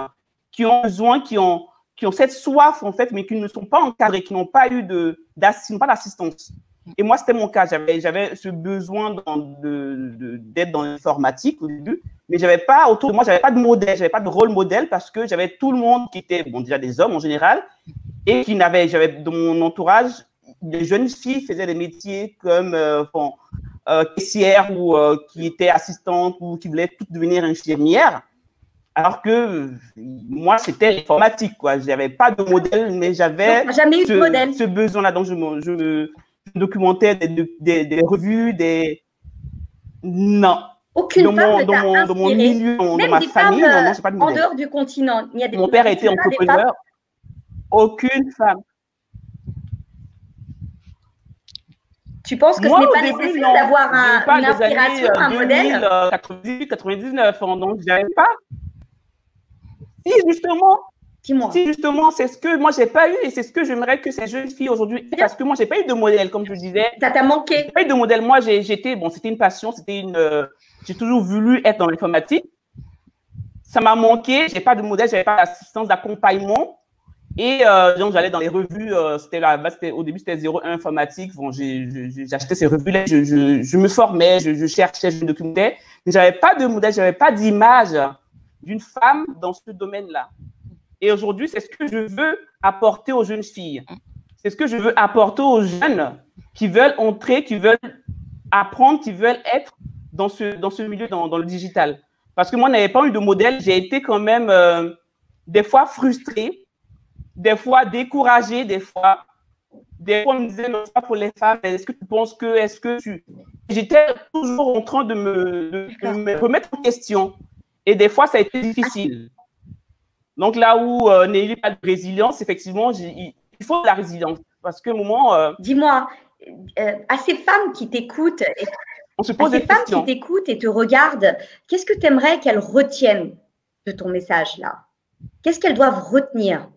qui ont besoin, qui ont, qui ont cette soif, en fait, mais qui ne sont pas encadrées, qui n'ont pas eu d'assistance. Et moi, c'était mon cas. J'avais ce besoin d'être dans l'informatique au début, mais j'avais pas autour de moi, j'avais pas de modèle, j'avais pas de rôle modèle parce que j'avais tout le monde qui était, bon, déjà des hommes en général, et qui n'avait, j'avais dans mon entourage, des jeunes filles faisaient des métiers comme, euh, euh, caissière ou euh, qui était assistante ou qui voulait tout devenir infirmière. Alors que moi, c'était l'informatique, quoi. Je n'avais pas de modèle, mais j'avais ce, ce besoin-là. Donc, je me, je documentais des, des, revues, des. Non. Aucune dans femme mon, dans dans mon milieu, dans ma famille, non, non, pas de. En dehors du continent, il y a des Mon père était entrepreneur. Aucune femme. Tu penses que ce n'est pas nécessaire d'avoir un, une inspiration, un 2000, modèle 98, 99, donc j'avais pas. Si, justement, Dis-moi. Si justement, c'est ce que moi j'ai pas eu et c'est ce que j'aimerais que ces jeunes filles aujourd'hui, parce que moi j'ai pas eu de modèle, comme je disais. Ça t'a manqué. J'ai pas eu de modèle. Moi, j'étais, bon, c'était une passion, c'était une, euh, j'ai toujours voulu être dans l'informatique. Ça m'a manqué. J'ai pas de modèle, j'avais pas d'assistance, d'accompagnement. Et euh, donc, j'allais dans les revues, euh, c'était là, c'était, au début, c'était 01 informatique. Bon, j'achetais ces revues-là, je, je, je, me formais, je, je, cherchais, je me documentais. Mais j'avais pas de modèle, j'avais pas d'image d'une femme dans ce domaine-là. Et aujourd'hui, c'est ce que je veux apporter aux jeunes filles. C'est ce que je veux apporter aux jeunes qui veulent entrer, qui veulent apprendre, qui veulent être dans ce, dans ce milieu, dans, le digital. Parce que moi, n'avais pas eu de modèle. J'ai été quand même euh, des fois frustrée des fois découragée, des fois. Des fois, on me disait, non, pas pour les femmes, est-ce que tu penses que, est-ce que tu. J'étais toujours en train de me, de, me, remettre en question. Et des fois, ça a été difficile. Donc là où euh, Nelly pas de résilience, effectivement, il faut de la résilience. Parce que moment. Euh, Dis-moi, euh, à ces femmes qui t'écoutent, on se pose à ces femmes qui t'écoutent et te regardent, qu'est-ce que tu aimerais qu'elles retiennent de ton message là? Qu'est-ce qu'elles doivent retenir?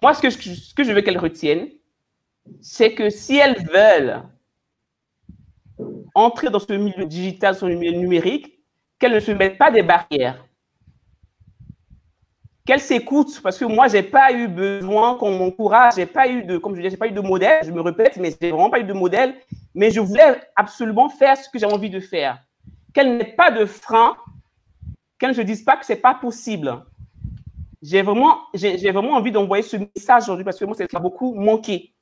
Moi, ce que, je, ce que je veux qu'elles retiennent, c'est que si elles veulent entrer dans ce milieu digital, ce milieu numérique, qu'elles ne se mettent pas des barrières. Qu'elles s'écoutent, parce que moi, je n'ai pas eu besoin qu'on m'encourage, j'ai pas eu de, comme je disais, j'ai pas eu de modèle, je me répète, mais j'ai vraiment pas eu de modèle, mais je voulais absolument faire ce que j'ai envie de faire. Qu'elles n'aient pas de frein, qu'elles ne se disent pas que c'est pas possible j'ai vraiment, j'ai vraiment envie d'envoyer ce message aujourd'hui parce que moi, ça m'a beaucoup manqué.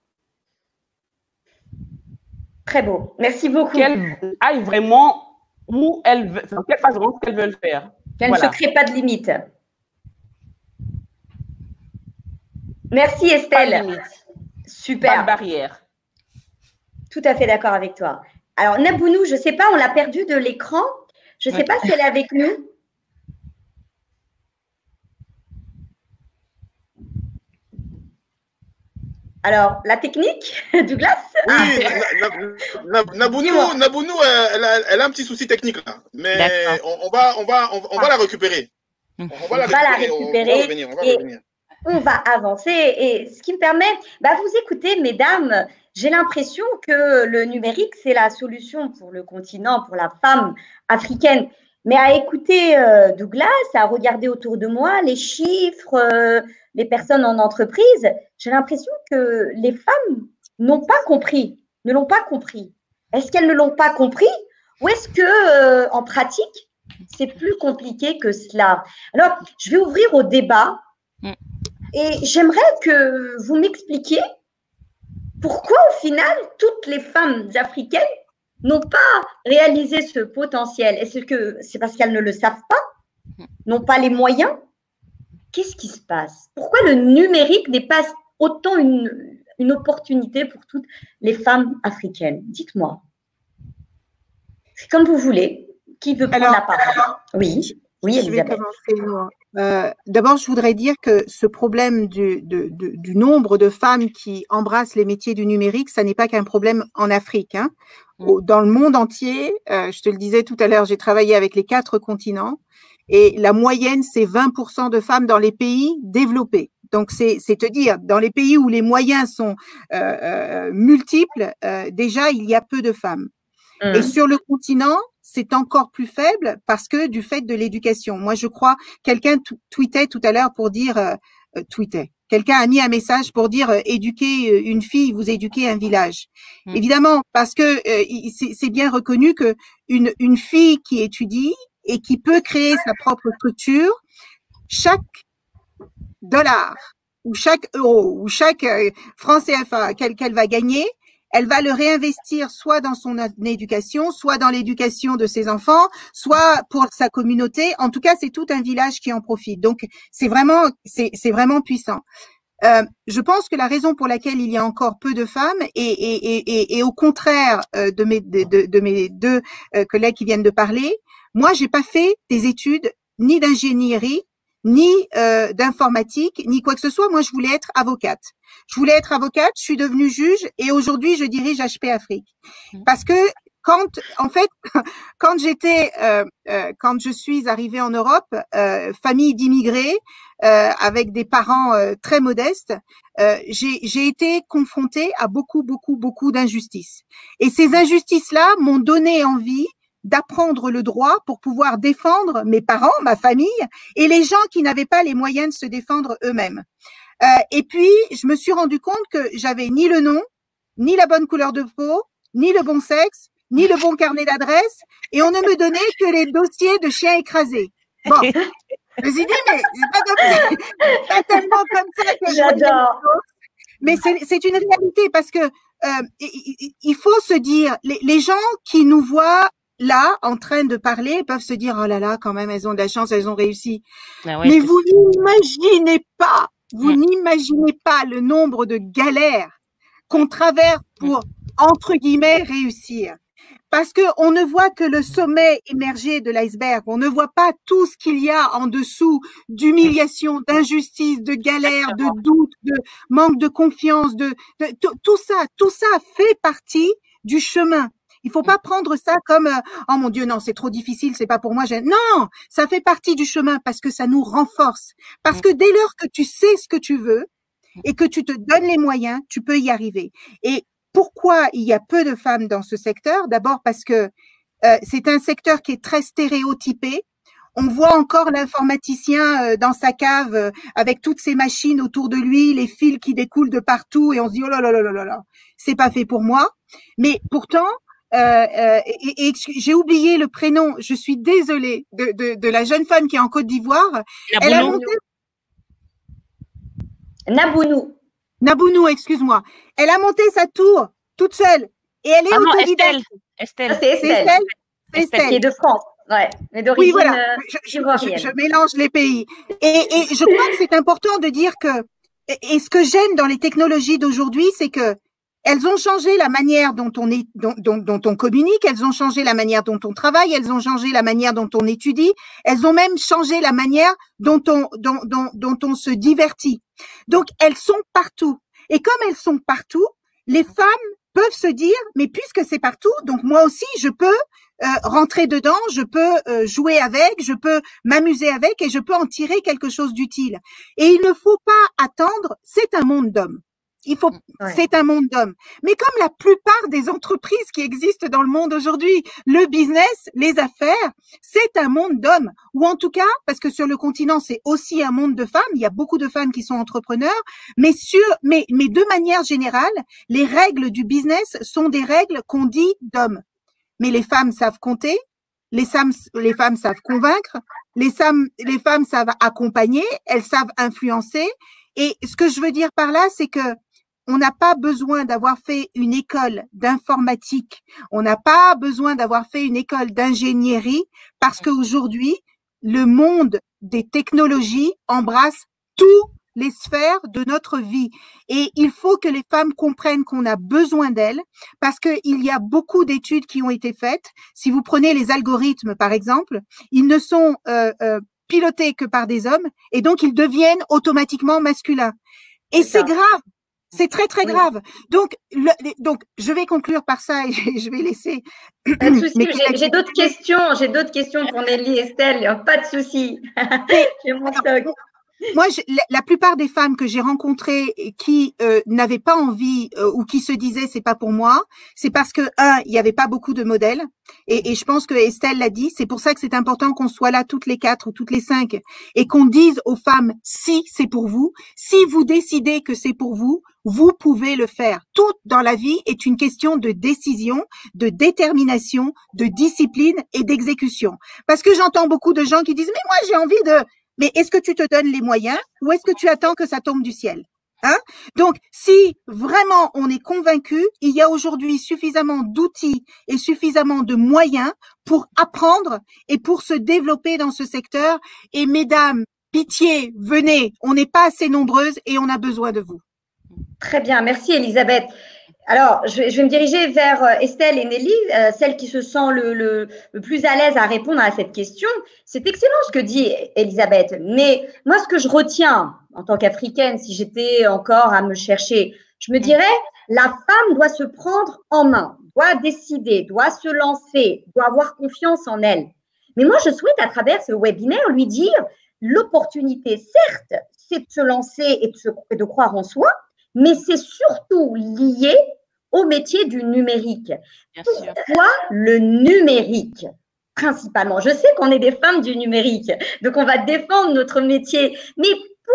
Très beau. Merci beaucoup. Qu'elle aille vraiment où elle veut, vraiment veut faire. Qu'elle ne se crée pas de limite. Merci Estelle. Pas de limite. Super. Pas de barrière. Tout à fait d'accord avec toi. Alors Nabounou, je ne sais pas, on l'a perdu de l'écran. Je ne sais pas si elle est avec nous. Alors, la technique, Douglas Oui, ah. Nabounou, elle, a, un petit souci technique là, mais on, va, on, va, on, va la récupérer. On va la récupérer. On va revenir, on va avancer. Et ce qui me permet, bah, vous écoutez, mesdames, j'ai l'impression que le numérique, c'est la solution pour le continent, pour la femme africaine. Mais à écouter euh, Douglas, à regarder autour de moi les chiffres, euh, les personnes en entreprise, j'ai l'impression que les femmes n'ont pas compris, ne l'ont pas compris. Est-ce qu'elles ne l'ont pas compris ou est-ce que euh, en pratique, c'est plus compliqué que cela? Alors, je vais ouvrir au débat mm. et j'aimerais que vous m'expliquiez pourquoi au final toutes les femmes africaines n'ont pas réalisé ce potentiel. Est-ce que c'est parce qu'elles ne le savent pas, n'ont pas les moyens? Qu'est-ce qui se passe? Pourquoi le numérique n'est pas autant une, une, opportunité pour toutes les femmes africaines? Dites-moi. C'est comme vous voulez. Qui veut prendre la parole? Oui. Oui, je vais commencer moi. Euh, D'abord, je voudrais dire que ce problème du, de, de, du, nombre de femmes qui embrassent les métiers du numérique, ça n'est pas qu'un problème en Afrique. Hein. Mm. Dans le monde entier, euh, je te le disais tout à l'heure, j'ai travaillé avec les quatre continents et la moyenne, c'est 20% de femmes dans les pays développés. Donc, c'est te dire, dans les pays où les moyens sont euh, euh multiples, euh, déjà, il y a peu de femmes. Et mmh. sur le continent, c'est encore plus faible parce que du fait de l'éducation. Moi, je crois, quelqu'un tweetait tout à l'heure pour dire, euh, tweetait, quelqu'un a mis un message pour dire éduquer une fille, vous éduquez un village. Mmh. Évidemment, parce que c'est bien reconnu que une, une fille qui étudie, et qui peut créer sa propre structure, chaque dollar ou chaque euro ou chaque euh, franc CFA qu'elle va gagner, elle va le réinvestir soit dans son éducation, soit dans l'éducation de ses enfants, soit pour sa communauté. En tout cas, c'est tout un village qui en profite. Donc, c'est vraiment, c'est vraiment puissant. Euh, je pense que la raison pour laquelle il y a encore peu de femmes et, et, et, et au contraire euh, de, mes, de, mes deux euh, collègues qui viennent de parler, moi, j'ai pas fait des études ni d'ingénierie, ni d'informatique, ni quoi que ce soit. Moi, je voulais être avocate. Je voulais être avocate, je suis devenue juge et aujourd'hui, je dirige HP Afrique. Mmh. Parce que quand, en fait, quand j'étais, euh, euh, quand je suis arrivée en Europe, euh, famille d'immigrés, euh, avec des parents euh, très modestes, euh, j'ai été confrontée à beaucoup, beaucoup, beaucoup d'injustices. Et ces injustices-là m'ont donné envie d'apprendre le droit pour pouvoir défendre mes parents, ma famille et les gens qui n'avaient pas les moyens de se défendre eux-mêmes. Euh, et puis, je me suis rendu compte que j'avais ni le nom, ni la bonne couleur de peau, ni le bon sexe, ni le bon carnet d'adresse, et on ne me donnait que les dossiers de chiens écrasés. Bon, je me suis dit, mais c'est pas, comme pas tellement comme ça que J'adore. Mais c'est une réalité parce que euh, il faut se dire, les, les gens qui nous voient là, en train de parler, peuvent se dire, oh là là, quand même, elles ont de la chance, elles ont réussi. Ah ouais, Mais vous n'imaginez pas, vous Mm. n'imaginez pas le nombre de galères qu'on traverse pour, entre guillemets, réussir. Parce que on ne voit que le sommet émergé de l'iceberg. On ne voit pas tout ce qu'il y a en dessous d'humiliation, d'injustice, de galère, de doute, de manque de confiance, de, tout ça, tout ça fait partie du chemin. Il faut pas prendre ça comme euh, oh mon Dieu non c'est trop difficile c'est pas pour moi non ça fait partie du chemin parce que ça nous renforce. Parce que dès lors que tu sais ce que tu veux et que tu te donnes les moyens tu peux y arriver. Et pourquoi il y a peu de femmes dans ce secteur? D'abord parce que euh, c'est un secteur qui est très stéréotypé. On voit encore l'informaticien euh, dans sa cave euh, avec toutes ces machines autour de lui, les fils qui découlent de partout et on se dit oh là là là là là là, c'est pas fait pour moi. Mais pourtant, euh, euh, et, et j'ai oublié le prénom, je suis désolée de, de, de la jeune femme qui est en Côte d'Ivoire. Elle a Nabounou, monté Nabounou. Nabounou, excuse-moi. Elle a monté sa tour toute seule et elle est Ah non, autodidacte. Estelle. Estelle. c'est Estelle, Estelle Estelle. Estelle. qui est de France. Ouais, mais d'origine Oui, voilà. euh, Je, je- je- je mélange les pays. Et, et je crois que c'est important de dire que, et, et ce que j'aime dans les technologies d'aujourd'hui, c'est que elles ont changé la manière dont on communique, elles ont changé la manière dont on travaille, elles ont changé la manière dont on étudie, elles ont même changé la manière dont on, dont, dont, dont on se divertit. Donc, elles sont partout. Et comme elles sont partout, les femmes peuvent se dire, mais puisque c'est partout, donc moi aussi, je peux euh, rentrer dedans, je peux euh, jouer avec, je peux m'amuser avec et je peux en tirer quelque chose d'utile. Et il ne faut pas attendre, c'est un monde d'hommes. Il faut, Ouais. c'est un monde d'hommes. Mais comme la plupart des entreprises qui existent dans le monde aujourd'hui, le business, les affaires, c'est un monde d'hommes. Ou en tout cas, parce que sur le continent, c'est aussi un monde de femmes. Il y a beaucoup de femmes qui sont entrepreneurs. Mais sur, mais, mais de manière générale, les règles du business sont des règles qu'on dit d'hommes. Mais les femmes savent compter, les femmes, les femmes savent convaincre, les femmes, les femmes savent accompagner, elles savent influencer. Et ce que je veux dire par là, c'est que on n'a pas besoin d'avoir fait une école d'informatique, on n'a pas besoin d'avoir fait une école d'ingénierie, parce qu'aujourd'hui, le monde des technologies embrasse toutes les sphères de notre vie. Et il faut que les femmes comprennent qu'on a besoin d'elles, parce qu'il y a beaucoup d'études qui ont été faites. Si vous prenez les algorithmes, par exemple, ils ne sont euh, euh, pilotés que par des hommes, et donc ils deviennent automatiquement masculins. Et c'est grave. C'est très très Oui. grave. Donc, le- donc, je vais conclure par ça et je vais laisser. Pas de souci. mes J'ai- d'autres questions. J'ai d'autres questions pour Nelly Estelle. Pas de souci. J'ai mon stock. Moi, je- la, plupart des femmes que j'ai rencontrées qui euh, n'avaient pas envie euh, ou qui se disaient c'est pas pour moi, c'est parce que un, il y avait pas beaucoup de modèles et, et je pense que Estelle l'a dit. C'est pour ça que c'est important qu'on soit là toutes les quatre ou toutes les cinq et qu'on dise aux femmes si c'est pour vous, si vous décidez que c'est pour vous, vous pouvez le faire. Tout dans la vie est une question de décision, de détermination, de discipline et d'exécution. Parce que j'entends beaucoup de gens qui disent mais moi j'ai envie de mais est-ce que tu te donnes les moyens ou est-ce que tu attends que ça tombe du ciel Hein? Donc, si vraiment on est convaincu, il y a aujourd'hui suffisamment d'outils et suffisamment de moyens pour apprendre et pour se développer dans ce secteur. Et mesdames, pitié, venez, on n'est pas assez nombreuses et on a besoin de vous. Très bien. Merci, Elisabeth. Alors, je vais, je vais me diriger vers euh, Estelle et Nelly, euh, celle qui se sent le, le- le plus à l'aise à répondre à cette question. C'est excellent ce que dit Elisabeth. Mais moi, ce que je retiens en tant qu'Africaine, si j'étais encore à me chercher, je me dirais, la femme doit se prendre en main doit décider, doit se lancer, doit avoir confiance en elle. Mais moi, je souhaite à travers ce webinaire lui dire l'opportunité, certes, c'est de se lancer et de, de croire en soi, mais c'est surtout lié au métier du numérique. Pourquoi le numérique principalement? Je sais qu'on est des femmes du numérique, donc on va défendre notre métier, mais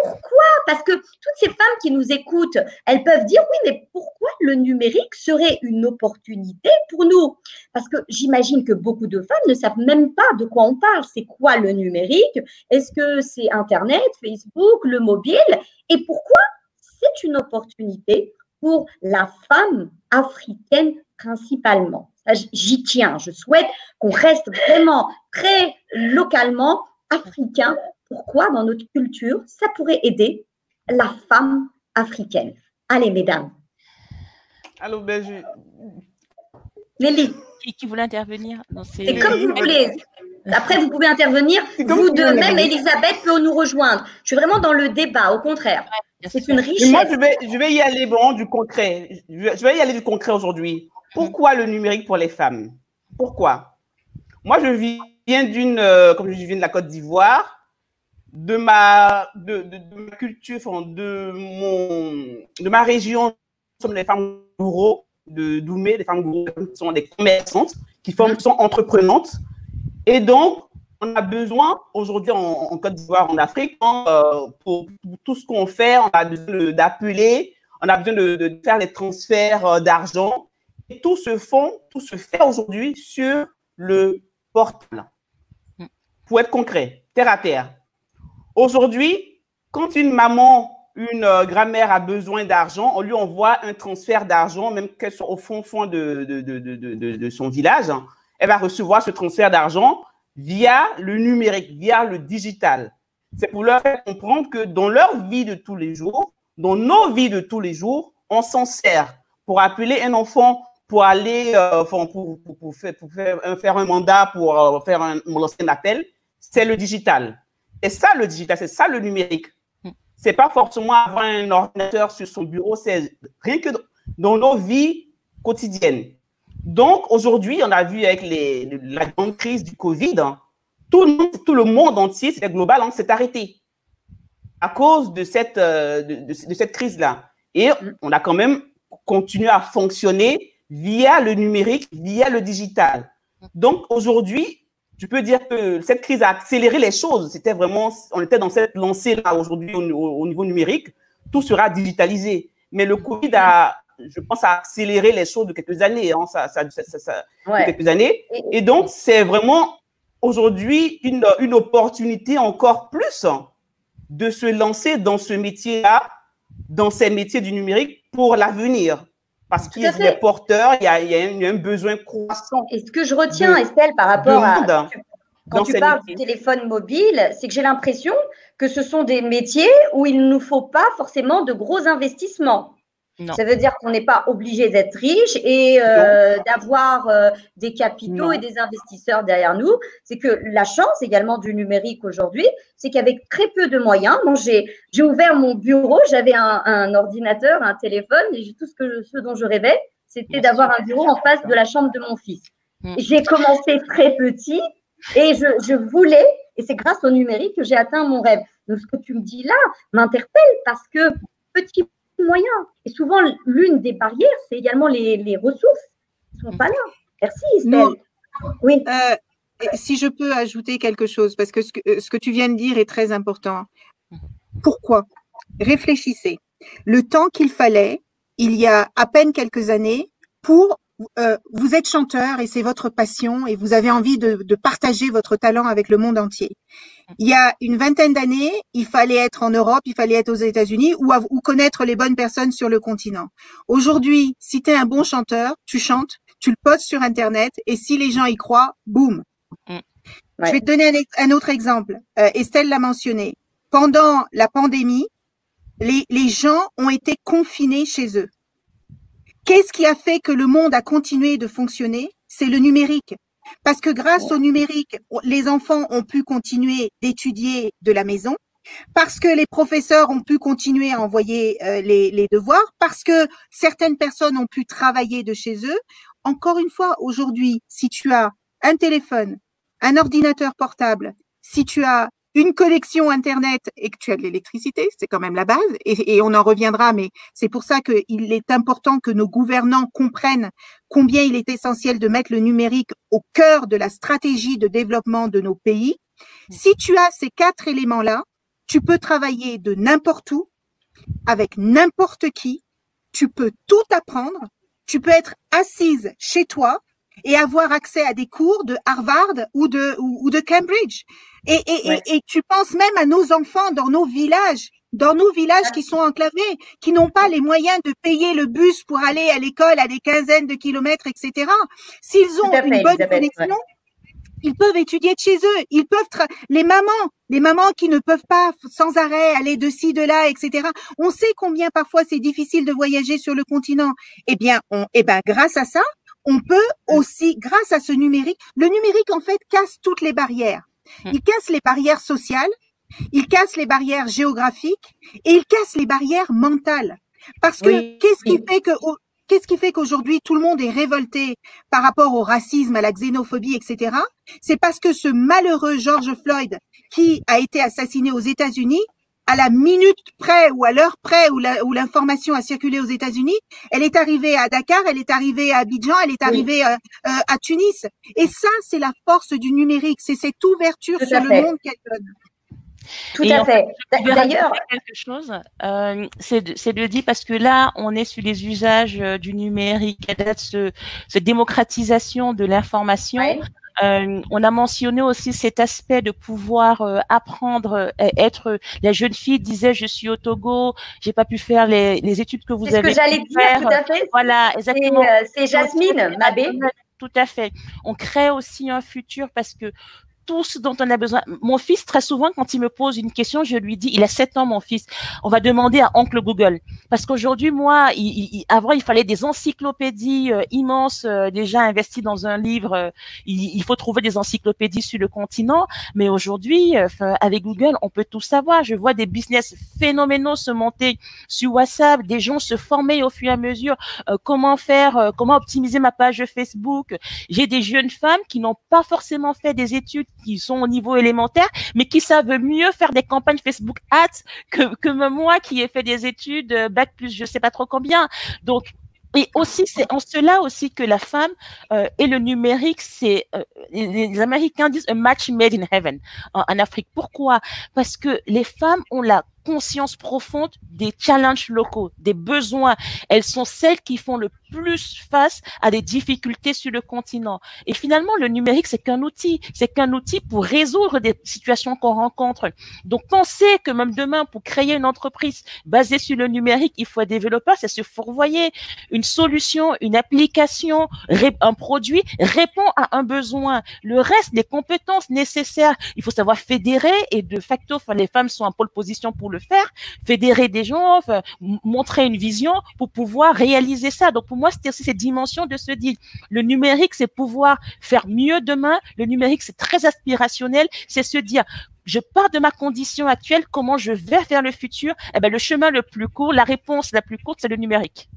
pourquoi? Parce que toutes ces femmes qui nous écoutent, elles peuvent dire oui, mais pourquoi le numérique serait une opportunité pour nous? Parce que j'imagine que beaucoup de femmes ne savent même pas de quoi on parle. C'est quoi le numérique? Est-ce que c'est Internet, Facebook, le mobile? Et pourquoi c'est une opportunité pour la femme africaine principalement. J'y tiens. Je souhaite qu'on reste vraiment très localement africain. Pourquoi? Dans notre culture, ça pourrait aider la femme africaine Allez, mesdames. Allô, ben Lélie. Qui, qui voulait intervenir C'est comme vous voulez. Après, vous pouvez intervenir. Vous deux, même Elisabeth peut nous rejoindre. Je suis vraiment dans le débat, au contraire. C'est une richesse. moi, je vais, je vais y aller bon, du concret. Je vais y aller du concret aujourd'hui. Pourquoi le numérique pour les femmes? Pourquoi? Moi, je viens d'une, euh, comme je viens de la Côte d'Ivoire, de ma, de, de, ma culture, de, mon, de ma région. Nous sommes les femmes gourous de Doumé, les femmes gourous qui sont des commerçantes, qui sont entreprenantes. Et donc, on a besoin aujourd'hui en, Côte d'Ivoire, en Afrique, hein, euh, pour, tout ce qu'on fait, on a besoin d'appeler, on a besoin de, faire des transferts euh, d'argent. Et tout se fait aujourd'hui sur le portable. Pour être concret, terre à terre. Aujourd'hui, quand une maman, une euh, grand-mère a besoin d'argent, on lui envoie un transfert d'argent, même qu'elle soit au fond, fond de, de, son village. Hein. Elle va recevoir ce transfert d'argent via le numérique, via le digital. C'est pour leur faire comprendre que dans leur vie de tous les jours, dans nos vies de tous les jours, on s'en sert pour appeler un enfant, pour aller, euh, pour, pour, faire, pour faire, faire, un mandat, pour euh, faire un, lancer un appel. C'est le digital. Et ça, le digital, c'est ça le numérique. C'est pas forcément avoir un ordinateur sur son bureau, c'est rien que dans nos vies quotidiennes. Donc, aujourd'hui, on a vu avec la grande crise du Covid, hein, tout, le, monde entier, c'était global, hein, s'est arrêté à cause de cette, euh, de, cette crise-là. Et on a quand même continué à fonctionner via le numérique, via le digital. Donc, aujourd'hui, tu peux dire que cette crise a accéléré les choses. C'était vraiment, on était dans cette lancée-là aujourd'hui au, niveau numérique. Tout sera digitalisé. Mais le Covid a, je pense, à accélérer les choses de quelques années, hein, ça, ça, ça, quelques années. Et donc, c'est vraiment aujourd'hui une, une opportunité encore plus de se lancer dans ce métier-là, dans ces métiers du numérique pour l'avenir. Parce qu'il y a des porteurs, il y a, il y a, un, besoin croissant. Et ce que je retiens, Estelle, par rapport à. Quand tu parles du téléphone mobile, c'est que j'ai l'impression que ce sont des métiers où il ne nous faut pas forcément de gros investissements. Ça veut dire qu'on n'est pas obligé d'être riche et euh, d'avoir euh, des capitaux et des investisseurs derrière nous. C'est que la chance également du numérique aujourd'hui, c'est qu'avec très peu de moyens, bon, j'ai ouvert mon bureau, j'avais un, un, ordinateur, un téléphone, et tout ce, que, ce dont je rêvais, c'était d'avoir un bureau en face de la chambre de mon fils. Mm. J'ai commencé très petit et je, je voulais, et c'est grâce au numérique que j'ai atteint mon rêve. Donc, ce que tu me dis là m'interpelle parce que petit moyens. Et souvent, l'une des barrières, c'est également les, les ressources ne sont pas là. Merci, Estelle. Oui. Euh, si je peux ajouter quelque chose, parce que ce, que ce que tu viens de dire est très important. Pourquoi? Réfléchissez. Le temps qu'il fallait, il y a à peine quelques années, pour euh, vous êtes chanteur et c'est votre passion et vous avez envie de, de, partager votre talent avec le monde entier. Il y a une vingtaine d'années, il fallait être en Europe, il fallait être aux États-Unis ou, ou connaître les bonnes personnes sur le continent. Aujourd'hui, si tu es un bon chanteur, tu chantes, tu le postes sur Internet et si les gens y croient, boum. Mm. Je vais te donner un, autre exemple. Euh, Estelle l'a mentionné. Pendant la pandémie, les, les gens ont été confinés chez eux. Qu'est-ce qui a fait que le monde a continué de fonctionner? C'est le numérique. Parce que grâce au numérique, les enfants ont pu continuer d'étudier de la maison. parce que les professeurs ont pu continuer à envoyer euh, les, les devoirs, parce que certaines personnes ont pu travailler de chez eux. Encore une fois, aujourd'hui, si tu as un téléphone, un ordinateur portable, si tu as une connexion Internet et que tu as de l'électricité, c'est quand même la base, et, et on en reviendra, mais c'est pour ça qu'il est important que nos gouvernants comprennent combien il est essentiel de mettre le numérique au cœur de la stratégie de développement de nos pays. Si tu as ces quatre éléments-là, tu peux travailler de n'importe où, avec n'importe qui, tu peux tout apprendre, tu peux être assise chez toi et avoir accès à des cours de Harvard ou de, ou, de Cambridge. Et, et, et, et, tu penses même à nos enfants dans nos villages, dans nos villages qui sont enclavés, qui n'ont pas les moyens de payer le bus pour aller à l'école à des quinzaines de kilomètres, etc. S'ils ont une bonne connexion, ils peuvent étudier de chez eux. Ils peuvent les mamans, les mamans qui ne peuvent pas sans arrêt aller de ci de là, etc. On sait combien parfois c'est difficile de voyager sur le continent. Eh bien, on, eh ben grâce à ça, on peut aussi, grâce à ce numérique, le numérique en fait casse toutes les barrières. Hum. Il casse les barrières sociales, il casse les barrières géographiques et il casse les barrières mentales. Parce que qu'est-ce qui fait que Qu'est-ce qui fait qu'aujourd'hui tout le monde est révolté par rapport au racisme, à la xénophobie, etc. C'est parce que ce malheureux George Floyd, qui a été assassiné aux États-Unis, à la minute près ou à l'heure près où l'information a circulé aux États-Unis, elle est arrivée à Dakar, elle est arrivée à Abidjan, elle est arrivée euh, euh, à Tunis. Et ça, c'est la force du numérique, c'est cette ouverture sur le monde qu'elle donne. Tout à fait. D'ailleurs, quelque chose, euh, c'est de, dire parce que là, on est sur les usages du numérique, cette, cette démocratisation de l'information. Euh, on a mentionné aussi cet aspect de pouvoir euh, apprendre, être. La jeune fille disait je suis au Togo, j'ai pas pu faire les, les études que vous avez. C'est ce que j'allais dire, tout à fait. Voilà, exactement. C'est Jasmine Mabé. Tout à fait. On crée aussi un futur parce que tout ce dont on a besoin. Mon fils, très souvent, quand il me pose une question, je lui dis, il a 7 ans, mon fils, on va demander à oncle Google. Parce qu'aujourd'hui, moi, il, avant, il fallait des encyclopédies euh, immenses, euh, déjà investies dans un livre. Euh, il, faut trouver des encyclopédies sur le continent. Mais aujourd'hui, avec Google, on peut tout savoir. Je vois des business phénoménaux se monter sur WhatsApp, des gens se former au fur et à mesure. comment faire, comment optimiser ma page Facebook. J'ai des jeunes femmes qui n'ont pas forcément fait des études qui sont au niveau élémentaire, mais qui savent mieux faire des campagnes Facebook Ads que, que moi qui ai fait des études euh, bac plus je sais pas trop combien. Donc et aussi, c'est en cela aussi que la femme euh, et le numérique, c'est euh, les Américains disent a match made in heaven en, en Afrique. Pourquoi? Parce que les femmes ont la conscience profonde des challenges locaux, des besoins. Elles sont celles qui font le plus face à des difficultés sur le continent. Et finalement, le numérique, c'est qu'un outil. C'est qu'un outil pour résoudre des situations qu'on rencontre. Donc, penser que même demain, pour créer une entreprise basée sur le numérique, il faut un développeur, c'est se fourvoyer. Une solution, une application, un produit répond à un besoin. Le reste, les compétences nécessaires, il faut savoir fédérer et de facto, les femmes sont en pole position pour le faire, fédérer des gens, montrer une vision pour pouvoir réaliser ça. Donc, pour c'est aussi cette dimension de se dire, le numérique, c'est pouvoir faire mieux demain. Le numérique, c'est très aspirationnel. C'est se dire, je pars de ma condition actuelle, comment je vais faire le futur? Eh ben, le chemin le plus court, la réponse la plus courte, c'est le numérique.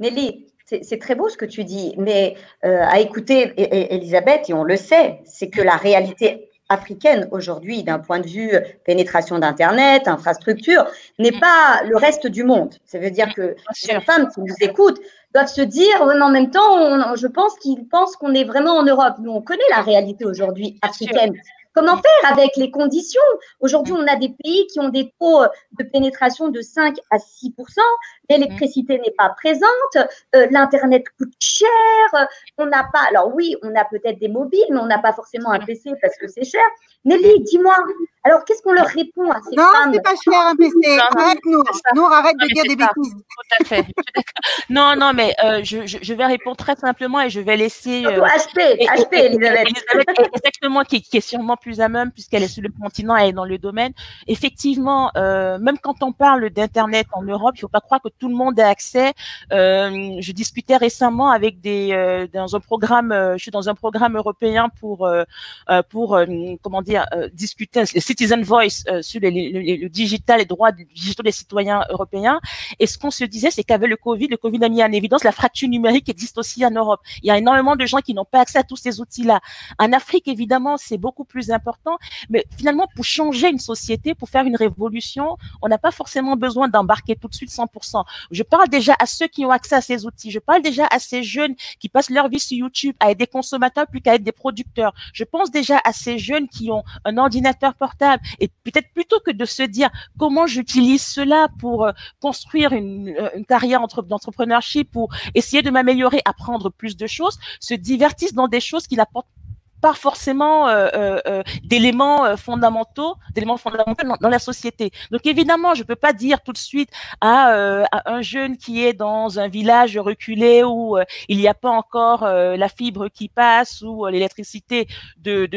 Nelly, c'est très beau ce que tu dis, mais euh, à écouter Elisabeth, et on le sait, c'est que la réalité africaine aujourd'hui, d'un point de vue pénétration d'Internet, infrastructure, n'est mm. pas le reste du monde. Ça veut dire que les femmes qui nous écoutent doivent se dire, mais en même temps, je pense qu'ils pensent qu'on est vraiment en Europe. Nous, on connaît la réalité aujourd'hui africaine. Comment faire avec les conditions? Aujourd'hui, on a des pays qui ont des taux de pénétration de 5 à 6% L'électricité n'est pas présente, euh, l'Internet coûte cher, on n'a pas, alors oui, on a peut-être des mobiles, mais on n'a pas forcément un PC parce que c'est cher. Nelly, dis-moi, alors qu'est-ce qu'on leur répond à ces non, femmes? Non, c'est pas cher un PC. Arrête, nous, arrête de dire des bêtises. Tout à fait. non, non, mais euh, je, je, vais répondre très simplement et je vais laisser. Euh, HP, HP, Elisabeth. exactement, qui, qui, est sûrement plus à même puisqu'elle est sur le continent, elle est dans le domaine. Effectivement, euh, même quand on parle d'internet en Europe, il faut pas croire que tout le monde a accès. Euh, je discutais récemment avec des euh, dans un programme, euh, je suis dans un programme européen pour euh, pour comment dire discuter le Citizen Voice sur les, le digital, les droits digitaux des citoyens européens. Et ce qu'on se disait, c'est qu'avec le Covid, le Covid a mis en évidence la fracture numérique existe aussi en Europe. Il y a énormément de gens qui n'ont pas accès à tous ces outils-là. En Afrique, évidemment, c'est beaucoup plus important. Mais finalement, pour changer une société, pour faire une révolution, on n'a pas forcément besoin d'embarquer tout de suite 100%. Je parle déjà à ceux qui ont accès à ces outils. Je parle déjà à ces jeunes qui passent leur vie sur YouTube à être des consommateurs plus qu'à être des producteurs. Je pense déjà à ces jeunes qui ont un ordinateur portable et peut-être plutôt que de se dire comment j'utilise cela pour euh, construire une, euh, carrière d'entrepreneurship, pour essayer de m'améliorer, apprendre plus de choses, se divertissent dans des choses qui n'apportent pas forcément euh, euh, euh d'éléments fondamentaux, d'éléments fondamentaux dans, la société. Donc évidemment, je peux pas dire tout de suite à, un jeune qui est dans un village reculé où il n'y a pas encore la fibre qui passe ou l'électricité de,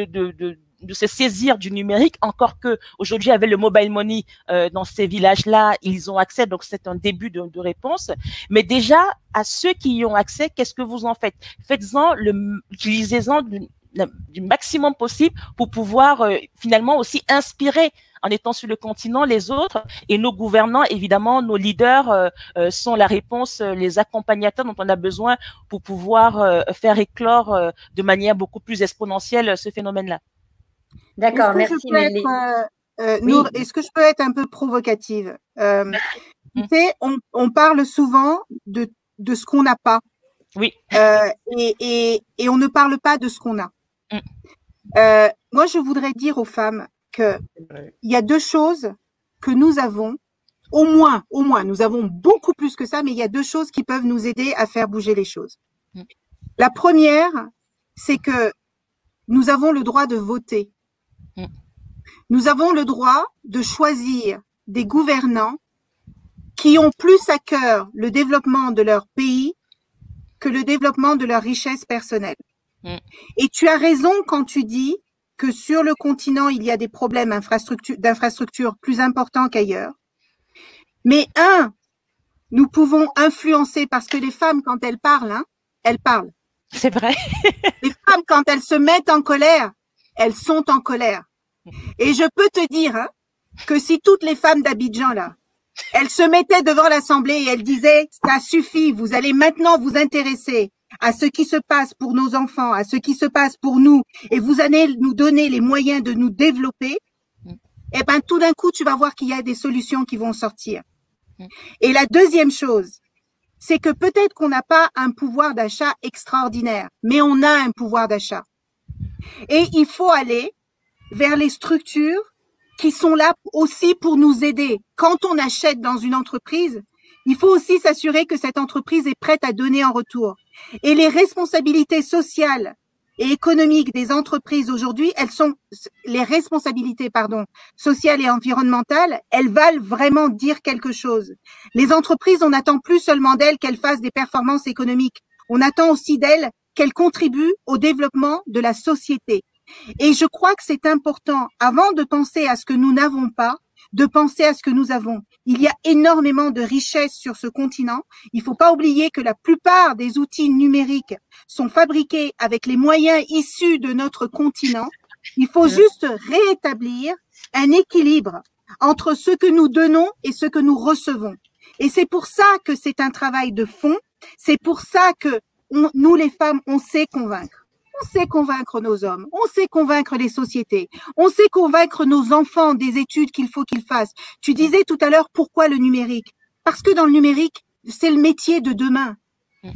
se saisir du numérique, encore que aujourd'hui avec le mobile money dans ces villages-là, ils ont accès, donc c'est un début de, réponse. Mais déjà, à ceux qui y ont accès, qu'est-ce que vous en faites? Faites-en, utilisez-en du, maximum possible pour pouvoir euh, finalement aussi inspirer en étant sur le continent les autres et nos gouvernants évidemment nos leaders euh, euh, sont la réponse les accompagnateurs dont on a besoin pour pouvoir faire éclore de manière beaucoup plus exponentielle ce phénomène là D'accord, merci. Euh, euh, est-ce que je peux être un peu provocative? Euh, Tu sais, on, parle souvent de, de ce qu'on n'a pas. Oui. et, et, et, on ne parle pas de ce qu'on a. Mm. moi, je voudrais dire aux femmes que il y a deux choses que nous avons, au moins, au moins, nous avons beaucoup plus que ça, mais il y a deux choses qui peuvent nous aider à faire bouger les choses. Mm. La première, c'est que nous avons le droit de voter. Mm. Nous avons le droit de choisir des gouvernants qui ont plus à cœur le développement de leur pays que le développement de leur richesse personnelle. Mm. Et tu as raison quand tu dis que sur le continent, il y a des problèmes d'infrastructure plus importants qu'ailleurs. Mais un, nous pouvons influencer parce que les femmes, quand elles parlent, hein, elles parlent. C'est vrai. les femmes, quand elles se mettent en colère, elles sont en colère. Et je peux te dire hein, que si toutes les femmes d'Abidjan, là, elles se mettaient devant l'Assemblée et elles disaient, ça suffit, vous allez maintenant vous intéresser à ce qui se passe pour nos enfants, à ce qui se passe pour nous, et vous allez nous donner les moyens de nous développer, eh ben, tout d'un coup, tu vas voir qu'il y a des solutions qui vont sortir. Et la deuxième chose, c'est que peut-être qu'on n'a pas un pouvoir d'achat extraordinaire, mais on a un pouvoir d'achat. Et il faut aller vers les structures qui sont là aussi pour nous aider. Quand on achète dans une entreprise, il faut aussi s'assurer que cette entreprise est prête à donner en retour. Et les responsabilités sociales et économiques des entreprises aujourd'hui, elles sont les responsabilités pardon sociales et environnementales, elles valent vraiment dire quelque chose. Les entreprises, on n'attend plus seulement d'elles qu'elles fassent des performances économiques. On attend aussi d'elles qu'elles contribuent au développement de la société. Et je crois que c'est important, avant de penser à ce que nous n'avons pas, de penser à ce que nous avons. Il y a énormément de richesses sur ce continent. Il ne faut pas oublier que la plupart des outils numériques sont fabriqués avec les moyens issus de notre continent. Il faut juste rétablir un équilibre entre ce que nous donnons et ce que nous recevons. Et c'est pour ça que c'est un travail de fond. C'est pour ça que nous, les femmes, on sait convaincre. On sait convaincre nos hommes, on sait convaincre les sociétés, on sait convaincre nos enfants des études qu'il faut qu'ils fassent. Tu disais tout à l'heure pourquoi le numérique Parce que dans le numérique, c'est le métier de demain.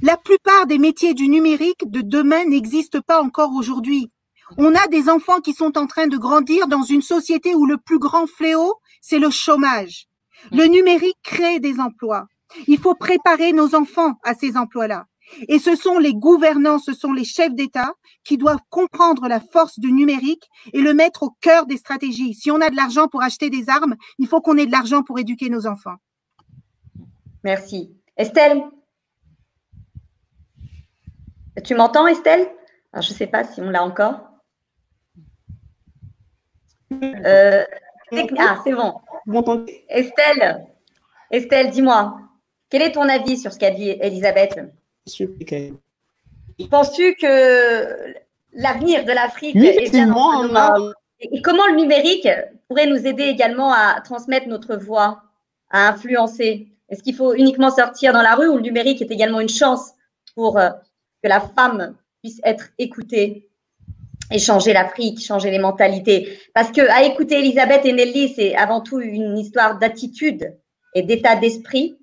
La plupart des métiers du numérique de demain n'existent pas encore aujourd'hui. On a des enfants qui sont en train de grandir dans une société où le plus grand fléau, c'est le chômage. Le numérique crée des emplois. Il faut préparer nos enfants à ces emplois-là. Et ce sont les gouvernants, ce sont les chefs d'État qui doivent comprendre la force du numérique et le mettre au cœur des stratégies. Si on a de l'argent pour acheter des armes, il faut qu'on ait de l'argent pour éduquer nos enfants. Merci. Estelle? Tu m'entends, Estelle? Je ne sais pas si on l'a encore. Euh, ah, c'est bon. Estelle, Estelle, dis-moi, quel est ton avis sur ce qu'a dit Elisabeth? Penses-tu que l'avenir de l'Afrique est bien en Et comment le numérique pourrait nous aider également à transmettre notre voix, à influencer? Est-ce qu'il faut uniquement sortir dans la rue ou le numérique est également une chance pour euh, que la femme puisse être écoutée et changer l'Afrique, changer les mentalités? Parce que à écouter Elisabeth et Nelly, c'est avant tout une histoire d'attitude et d'état d'esprit.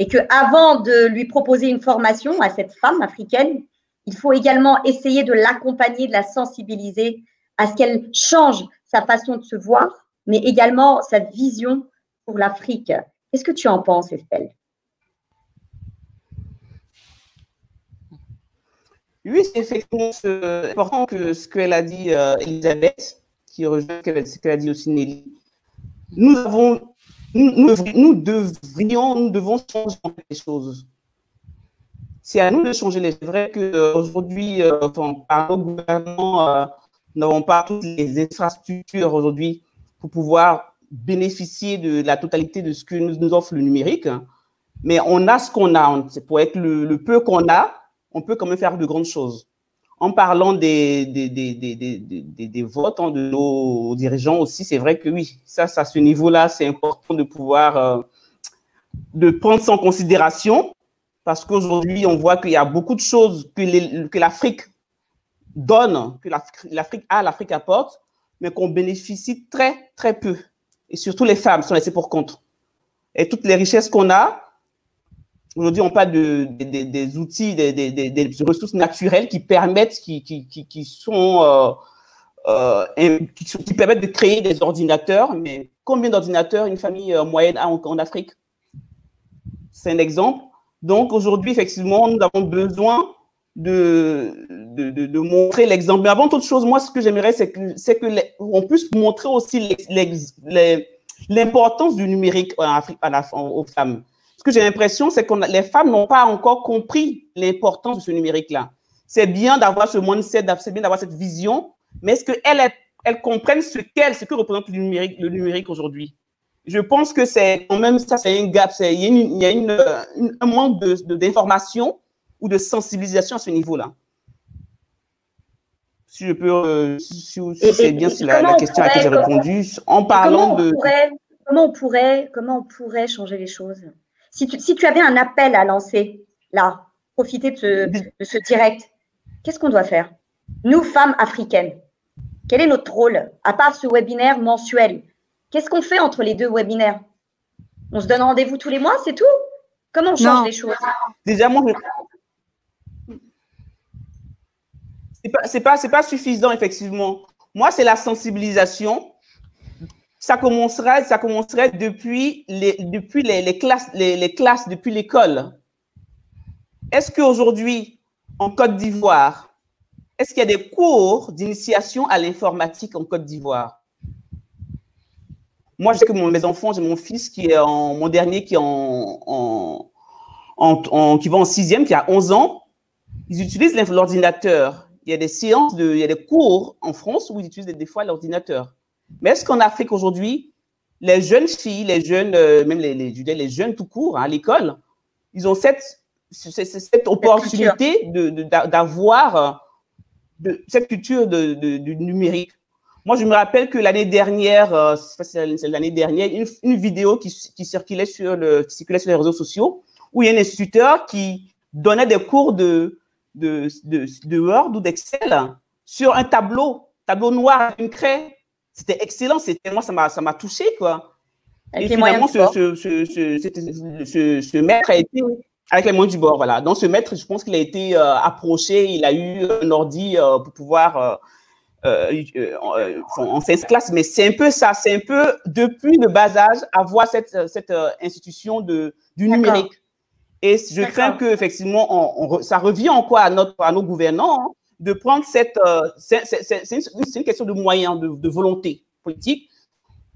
Et que avant de lui proposer une formation à cette femme africaine, il faut également essayer de l'accompagner, de la sensibiliser à ce qu'elle change sa façon de se voir, mais également sa vision pour l'Afrique. Qu'est-ce que tu en penses, Estelle? Oui, c'est effectivement important que ce qu'elle a dit euh, Elisabeth, qui rejoint ce qu'elle a dit aussi Nelly. Nous avons, nous, devrions, nous devons changer les choses. C'est à nous de changer les choses. C'est vrai qu'aujourd'hui, euh, euh par nos gouvernements, euh, n'avons pas toutes les infrastructures aujourd'hui pour pouvoir bénéficier de la totalité de ce que nous, nous offre le numérique. Mais on a ce qu'on a. Pour être le peu qu'on a, on peut quand même faire de grandes choses. En parlant des, des, des, des, des votes hein, de nos dirigeants aussi, c'est vrai que oui, ça, à ce niveau-là, c'est important de pouvoir euh, de prendre ça en considération parce qu'aujourd'hui, on voit qu'il y a beaucoup de choses que l'Afrique donne, que l'Afrique a, l'Afrique apporte, mais qu'on bénéficie très, très peu. Et surtout les femmes sont laissées pour compte. Et toutes les richesses qu'on a, Aujourd'hui, on parle de, des outils, des, ressources naturelles qui permettent, qui, qui, qui, sont, euh, euh, qui, permettent de créer des ordinateurs. Mais combien d'ordinateurs une famille euh, moyenne a en, Afrique? C'est un exemple. Donc aujourd'hui, effectivement, nous avons besoin de, montrer l'exemple. Mais avant toute chose, moi, ce que j'aimerais, c'est que, puisse montrer aussi l'importance du numérique en Afrique, aux femmes. Ce que j'ai l'impression, c'est que les femmes n'ont pas encore compris l'importance de ce numérique-là. C'est bien d'avoir ce mindset, c'est bien d'avoir cette vision, mais est-ce qu'elles elles comprennent ce qu'elles, ce que représente le numérique, le numérique aujourd'hui? Je pense que c'est quand même ça, c'est un gap, il y a, une, un manque d'information ou de sensibilisation à ce niveau-là. Si je peux, euh, si, c'est bien la, question à laquelle j'ai répondu, en parlant de. comment on pourrait, comment on pourrait changer les choses? Si tu, avais un appel à lancer, là, profiter de ce, direct, qu'est-ce qu'on doit faire? Nous, femmes africaines, quel est notre rôle, à part ce webinaire mensuel? Qu'est-ce qu'on fait entre les deux webinaires? On se donne rendez-vous tous les mois, c'est tout? Comment on change les choses? Déjà, moi, c'est pas, pas, pas suffisant, effectivement. Moi, c'est la sensibilisation ça commencerait, ça commencerait depuis les, depuis les, classes, les, classes, depuis l'école. Est-ce qu'aujourd'hui, en Côte d'Ivoire, est-ce qu'il y a des cours d'initiation à l'informatique en Côte d'Ivoire? Moi, je sais que mes enfants, j'ai mon fils qui est en, mon dernier qui est en, en, qui va en sixième, qui a 11 ans. Ils utilisent l'ordinateur. Il y a des séances, de, il y a des cours en France où ils utilisent des fois l'ordinateur. Mais est-ce qu'en Afrique aujourd'hui, les jeunes filles, les jeunes, euh, même les, les, les, jeunes tout court hein, à l'école, ils ont cette, cette, opportunité d'avoir de, euh, cette culture de, du numérique. Moi, je me rappelle que l'année dernière, euh, c'est l'année dernière, une, une, vidéo qui, qui, circulait sur le, qui circulait sur les réseaux sociaux, où il y a un instituteur qui donnait des cours de, de, de, de Word ou d'Excel sur un tableau, tableau noir, une craie, c'était excellent. C'était moi, ça m'a, ça m'a touché, quoi. et finalement, ce, ce, ce, ce, maître a été avec les moyens du bord, voilà. Donc, ce maître, je pense qu'il a été euh, approché, il a eu un ordi euh, pour pouvoir euh, en 16 classe, mais c'est un peu ça, c'est un peu depuis le bas âge avoir cette, cette institution de, du numérique. Et je crains que effectivement, on, ça revient encore à, notre, à nos gouvernants hein, de prendre cette. Euh, c'est une, question de moyens, de, volonté politique,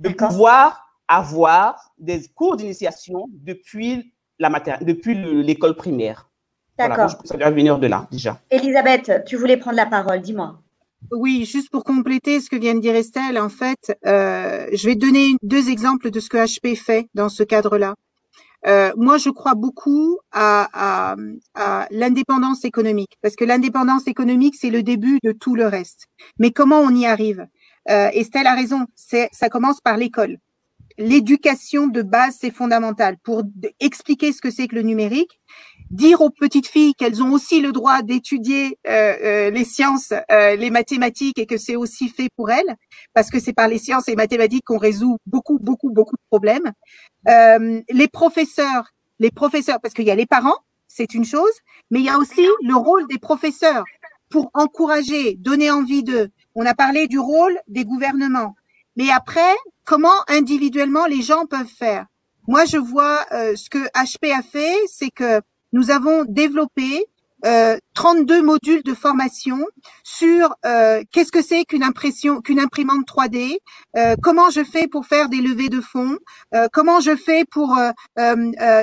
de pouvoir avoir des cours d'initiation depuis la depuis l'école primaire. D'accord. ça doit venir de là déjà. Elisabeth, tu voulais prendre la parole, dis-moi. oui, juste pour compléter ce que vient de dire Estelle, en fait, euh, je vais donner deux exemples de ce que HP fait dans ce cadre-là. Euh, moi, je crois beaucoup à, à, à l'indépendance économique, parce que l'indépendance économique, c'est le début de tout le reste. Mais comment on y arrive? Euh, Estelle a raison, ça commence par l'école. L'éducation de base, c'est fondamental pour expliquer ce que c'est que le numérique dire aux petites filles qu'elles ont aussi le droit d'étudier euh, euh, les sciences, euh, les mathématiques et que c'est aussi fait pour elles, parce que c'est par les sciences et mathématiques qu'on résout beaucoup, beaucoup, beaucoup de problèmes. les professeurs, les professeurs, parce qu'il y a les parents, c'est une chose, mais il y a aussi le rôle des professeurs pour encourager, donner envie d'eux. On a parlé du rôle des gouvernements, mais après, comment individuellement les gens peuvent faire? Moi, je vois ce que HP a fait, c'est que nous avons développé euh, 32 modules de formation sur euh, qu'est-ce que c'est qu'une impression, qu'une imprimante 3D, euh, comment je fais pour faire des levées de fonds, euh, comment je fais pour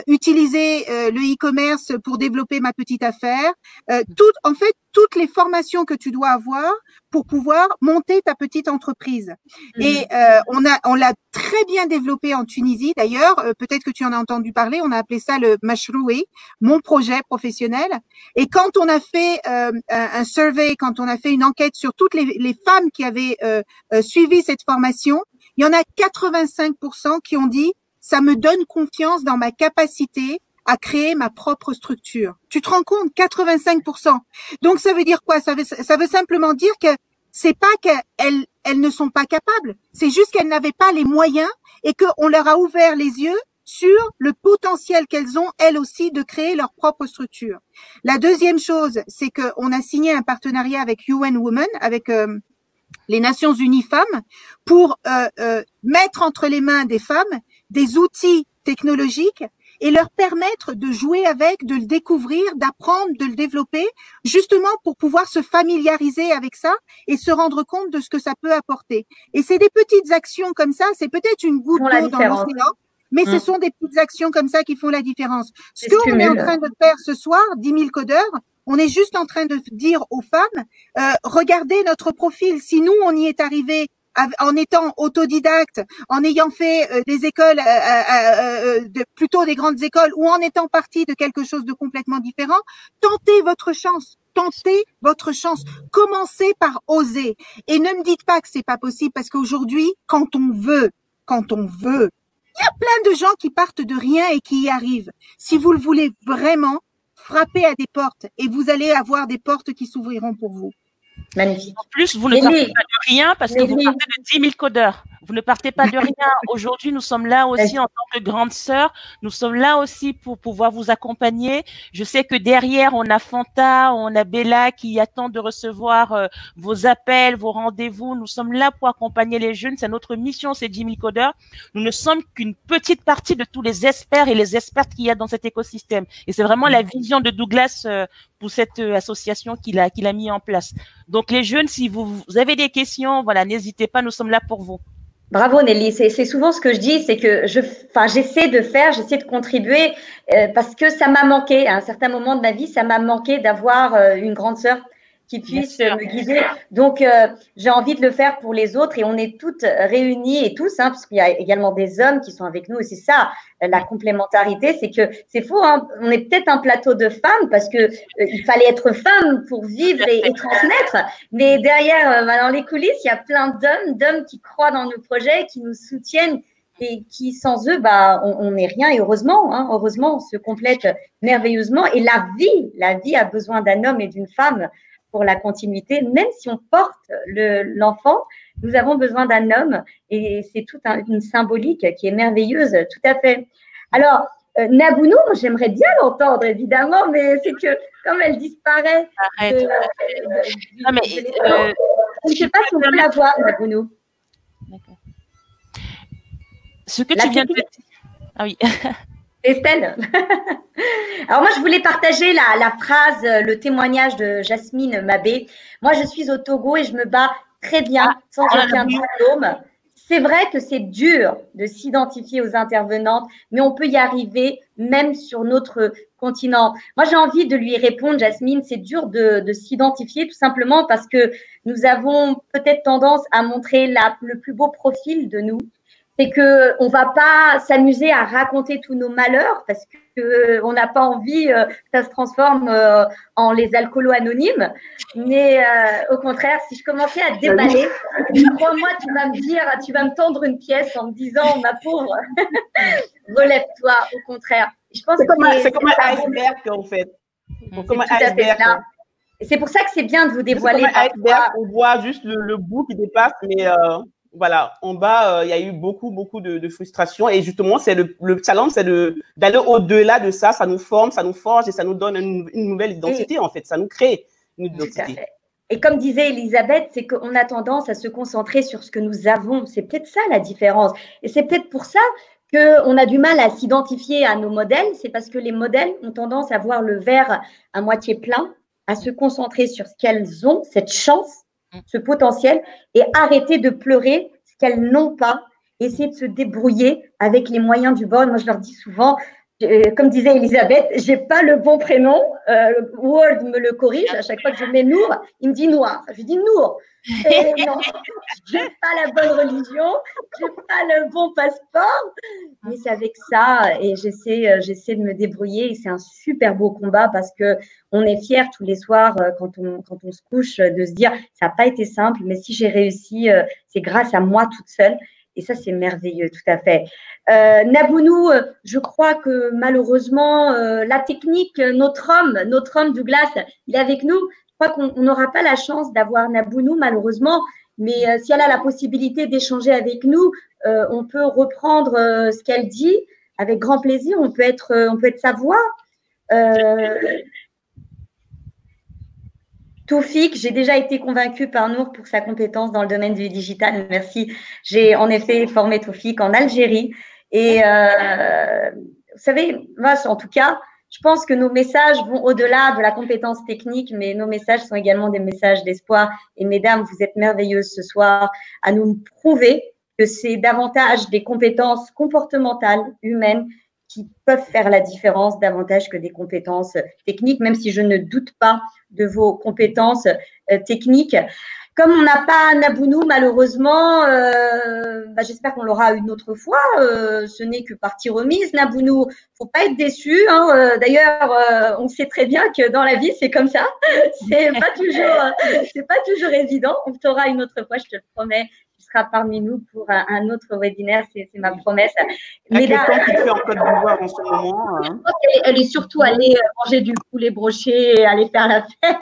utiliser le e-commerce pour développer ma petite affaire. tout, en fait, toutes les formations que tu dois avoir pour pouvoir monter ta petite entreprise. Mmh. Et on a, on l'a très bien développé en Tunisie. D'ailleurs, peut-être que tu en as entendu parler. On a appelé ça le Mashroui, mon projet professionnel. Et quand on a fait euh, un, survey, quand on a fait une enquête sur toutes les, femmes qui avaient euh, euh, suivi cette formation, il y en a 85% qui ont dit ça me donne confiance dans ma capacité à créer ma propre structure. Tu te rends compte 85%. Donc ça veut dire quoi? Ça veut, ça veut simplement dire que c'est pas qu'elles elles ne sont pas capables, c'est juste qu'elles n'avaient pas les moyens et qu'on leur a ouvert les yeux sur le potentiel qu'elles ont, elles aussi, de créer leur propre structure. La deuxième chose, c'est qu'on a signé un partenariat avec UN Women, avec euh, les Nations Unies Femmes, pour euh, euh, mettre entre les mains des femmes des outils technologiques et leur permettre de jouer avec, de le découvrir, d'apprendre, de le développer, justement pour pouvoir se familiariser avec ça et se rendre compte de ce que ça peut apporter. Et c'est des petites actions comme ça, c'est peut-être une goutte d'eau dans l'océan, mais ce mm. sont des petites actions comme ça qui font la différence. Ce qu'on est en train de faire ce soir, 10 000 codeurs, on est juste en train de dire aux femmes, euh, regardez notre profil. Si nous, on y est arrivé en étant autodidacte, en ayant fait euh, des écoles, euh, de, plutôt des grandes écoles, ou en étant partie de quelque chose de complètement différent, tentez votre chance. Tentez votre chance. Commencez par oser. Et ne me dites pas que c'est pas possible parce qu'aujourd'hui, quand on veut, quand on veut, il y a plein de gens qui partent de rien et qui y arrivent. Si vous le voulez vraiment, frappez à des portes et vous allez avoir des portes qui s'ouvriront pour vous. Magnifique. En plus, vous ne partez pas de rien parce que vous partez de 10 000 codeurs. Vous ne partez pas de rien. Aujourd'hui, nous sommes là aussi en tant que grande sœur. Nous sommes là aussi pour pouvoir vous accompagner. Je sais que derrière, on a Fanta, on a Bella qui attend de recevoir euh, vos appels, vos rendez-vous. Nous sommes là pour accompagner les jeunes. C'est notre mission, c'est 10 000 codeurs. Nous ne sommes qu'une petite partie de tous les experts et les expertes qu'il y a dans cet écosystème. Et c'est vraiment la vision de Douglas euh, pour cette euh, association qu'il a, qu'il a mis en place. Donc, les jeunes, si vous, avez des questions, voilà, n'hésitez pas, nous sommes là pour vous. Bravo Nelly, c'est souvent ce que je dis, c'est que je, enfin, j'essaie de faire, j'essaie de contribuer euh, parce que ça m'a manqué à un certain moment de ma vie, ça m'a manqué d'avoir euh, une grande sœur qui puisse me guider. Donc, euh, j'ai envie de le faire pour les autres et on est toutes réunies et tous, hein, parce qu'il y a également des hommes qui sont avec nous et c'est ça la complémentarité, c'est que c'est fou, hein, on est peut-être un plateau de femmes parce que euh, il fallait être femme pour vivre et, transmettre, mais derrière, euh, bah, dans les coulisses, il y a plein d'hommes, d'hommes qui croient dans nos projets, qui nous soutiennent et qui sans eux, bah, on n'est rien. Et heureusement, hein, heureusement, on se complète merveilleusement. Et la vie, la vie a besoin d'un homme et d'une femme pour la continuité, même si on porte l'enfant, nous avons besoin d'un homme et c'est toute une symbolique qui est merveilleuse, tout à fait. Alors, euh, Nabounou, j'aimerais bien l'entendre évidemment, mais c'est que comme elle disparaît. Arrête. Euh, non, mais, euh, je ne sais pas si on peut la voir, Nabounou. D'accord. Ce que tu viens de dire. Ah oui. Estelle. Alors moi, je voulais partager la, la, phrase, le témoignage de Jasmine Mabé. Moi, je suis au Togo et je me bats très bien, ah, sans aucun diplôme. C'est vrai que c'est dur de s'identifier aux intervenantes, mais on peut y arriver même sur notre continent. Moi, j'ai envie de lui répondre, Jasmine, c'est dur de, de s'identifier tout simplement parce que nous avons peut-être tendance à montrer la, le plus beau profil de nous c'est que on va pas s'amuser à raconter tous nos malheurs parce que euh, on n'a pas envie euh, que ça se transforme euh, en les alcoolos anonymes. Mais au contraire, si je commençais à déballer, crois-moi, tu vas me dire, tu vas me tendre une pièce en me disant, ma pauvre, relève-toi. Au contraire, je pense c'est comme, un, c'est comme un iceberg en fait. C'est comme un iceberg. C'est pour ça que c'est bien de vous dévoiler. C'est comme un iceberg, on voit juste le, le bout qui dépasse, mais voilà, en bas, euh, il y a eu beaucoup, beaucoup de, de frustration. Et justement, c'est le, le challenge, c'est d'aller au-delà de ça. Ça nous forme, ça nous forge et ça nous donne une, nouvelle identité, en fait. Ça nous crée une identité. Et comme disait Elisabeth, c'est qu'on a tendance à se concentrer sur ce que nous avons. C'est peut-être ça la différence. Et c'est peut-être pour ça qu'on a du mal à s'identifier à nos modèles. C'est parce que les modèles ont tendance à voir le verre à moitié plein, à se concentrer sur ce qu'elles ont, cette chance Mm. Ce potentiel et arrêter de pleurer ce qu'elles n'ont pas, essayer de se débrouiller avec les moyens du bord. Moi, je leur dis souvent, comme disait Elisabeth, j'ai pas le bon prénom. Euh, Word me le corrige à chaque fois que je mets Nour, il me dit Noir. Je dis Nour. Et non, j'ai pas la bonne religion, j'ai pas le bon passeport, mais c'est avec ça et j'essaie, euh, j'essaie de me débrouiller. Et c'est un super beau combat parce que on est fiers tous les soirs quand on quand on se couche de se dire ça n'a pas été simple, mais si j'ai réussi, c'est grâce à moi toute seule. Et ça, c'est merveilleux, tout à fait. Euh, Nabounou, je crois que malheureusement, euh, la technique, notre homme, notre homme Douglas, il est avec nous. Je crois qu'on n'aura pas la chance d'avoir Nabounou, malheureusement. Mais euh, si elle a la possibilité d'échanger avec nous, euh, on peut reprendre euh, ce qu'elle dit avec grand plaisir. On peut être, on peut être sa voix. Toufik, j'ai déjà été convaincue par Nour pour sa compétence dans le domaine du digital. Merci. J'ai en effet formé Toufik en Algérie. Et euh, vous savez, moi, en tout cas, je pense que nos messages vont au-delà de la compétence technique, mais nos messages sont également des messages d'espoir. Et mesdames, vous êtes merveilleuses ce soir à nous prouver que c'est davantage des compétences comportementales, humaines, qui peuvent faire la différence davantage que des compétences techniques, même si je ne doute pas de vos compétences euh, techniques. Comme on n'a pas Nabounou, malheureusement, euh, bah, j'espère qu'on l'aura une autre fois. Euh, ce n'est que partie remise. Nabounou, faut pas être déçu. Hein. D'ailleurs, on sait très bien que dans la vie, c'est comme ça. C'est pas toujours, c'est pas toujours évident. On t'aura une autre fois, je te le promets sera parmi nous pour un, autre webinaire, c'est ma promesse. Mais là, qui fait en Côte d'Ivoire en ce moment hein elle, est surtout allée euh, manger du poulet broché et aller faire la fête.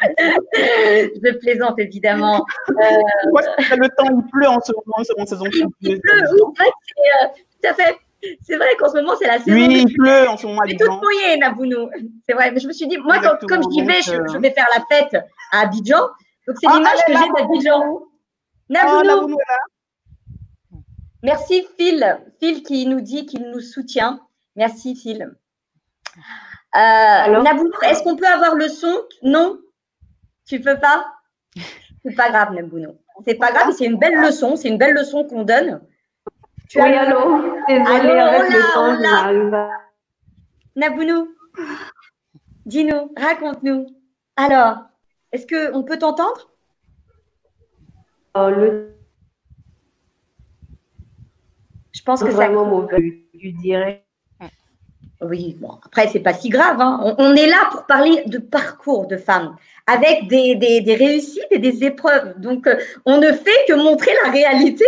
Je plaisante évidemment. Euh, le temps, il pleut en ce moment, en saison. Il pleut, oui, euh, tout à fait. C'est vrai qu'en ce moment, c'est la saison. Oui, il pleut en ce moment. C'est toute mouillée, Nabounou. C'est vrai. Mais je me suis dit, moi, comme j'y vais, je, je, vais faire la fête à Abidjan. Donc, c'est ah, l'image que j'ai d'Abidjan. Nabounou. Ah, Merci Phil. Phil qui nous dit qu'il nous soutient. Merci Phil. Euh, Nabounou, est-ce qu'on peut avoir le son? Non? Tu peux pas? C'est pas grave, Nabounou. C'est pas grave, c'est une belle leçon. C'est une belle leçon qu'on donne. Tu oui, allô? Désolée, avec le Nabounou, dis-nous, raconte-nous. Alors, est-ce qu'on peut t'entendre? Le... Je pense que ça. du direct. Oui, bon, après, c'est pas si grave. Hein. On, est là pour parler de parcours de femmes avec des, des, réussites et des épreuves. Donc, euh, on ne fait que montrer la réalité.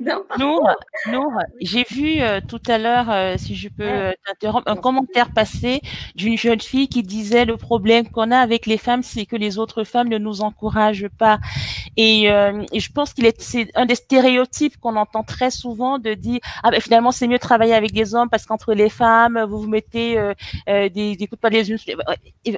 Nour, Nour j'ai vu euh, tout à l'heure, euh, si je peux t'interrompre, un commentaire passé d'une jeune fille qui disait le problème qu'on a avec les femmes, c'est que les autres femmes ne nous encouragent pas. Et, et je pense qu'il est c'est un des stéréotypes qu'on entend très souvent de dire ah ben finalement c'est mieux de travailler avec des hommes parce qu'entre les femmes vous vous mettez des, des coups de pas les unes.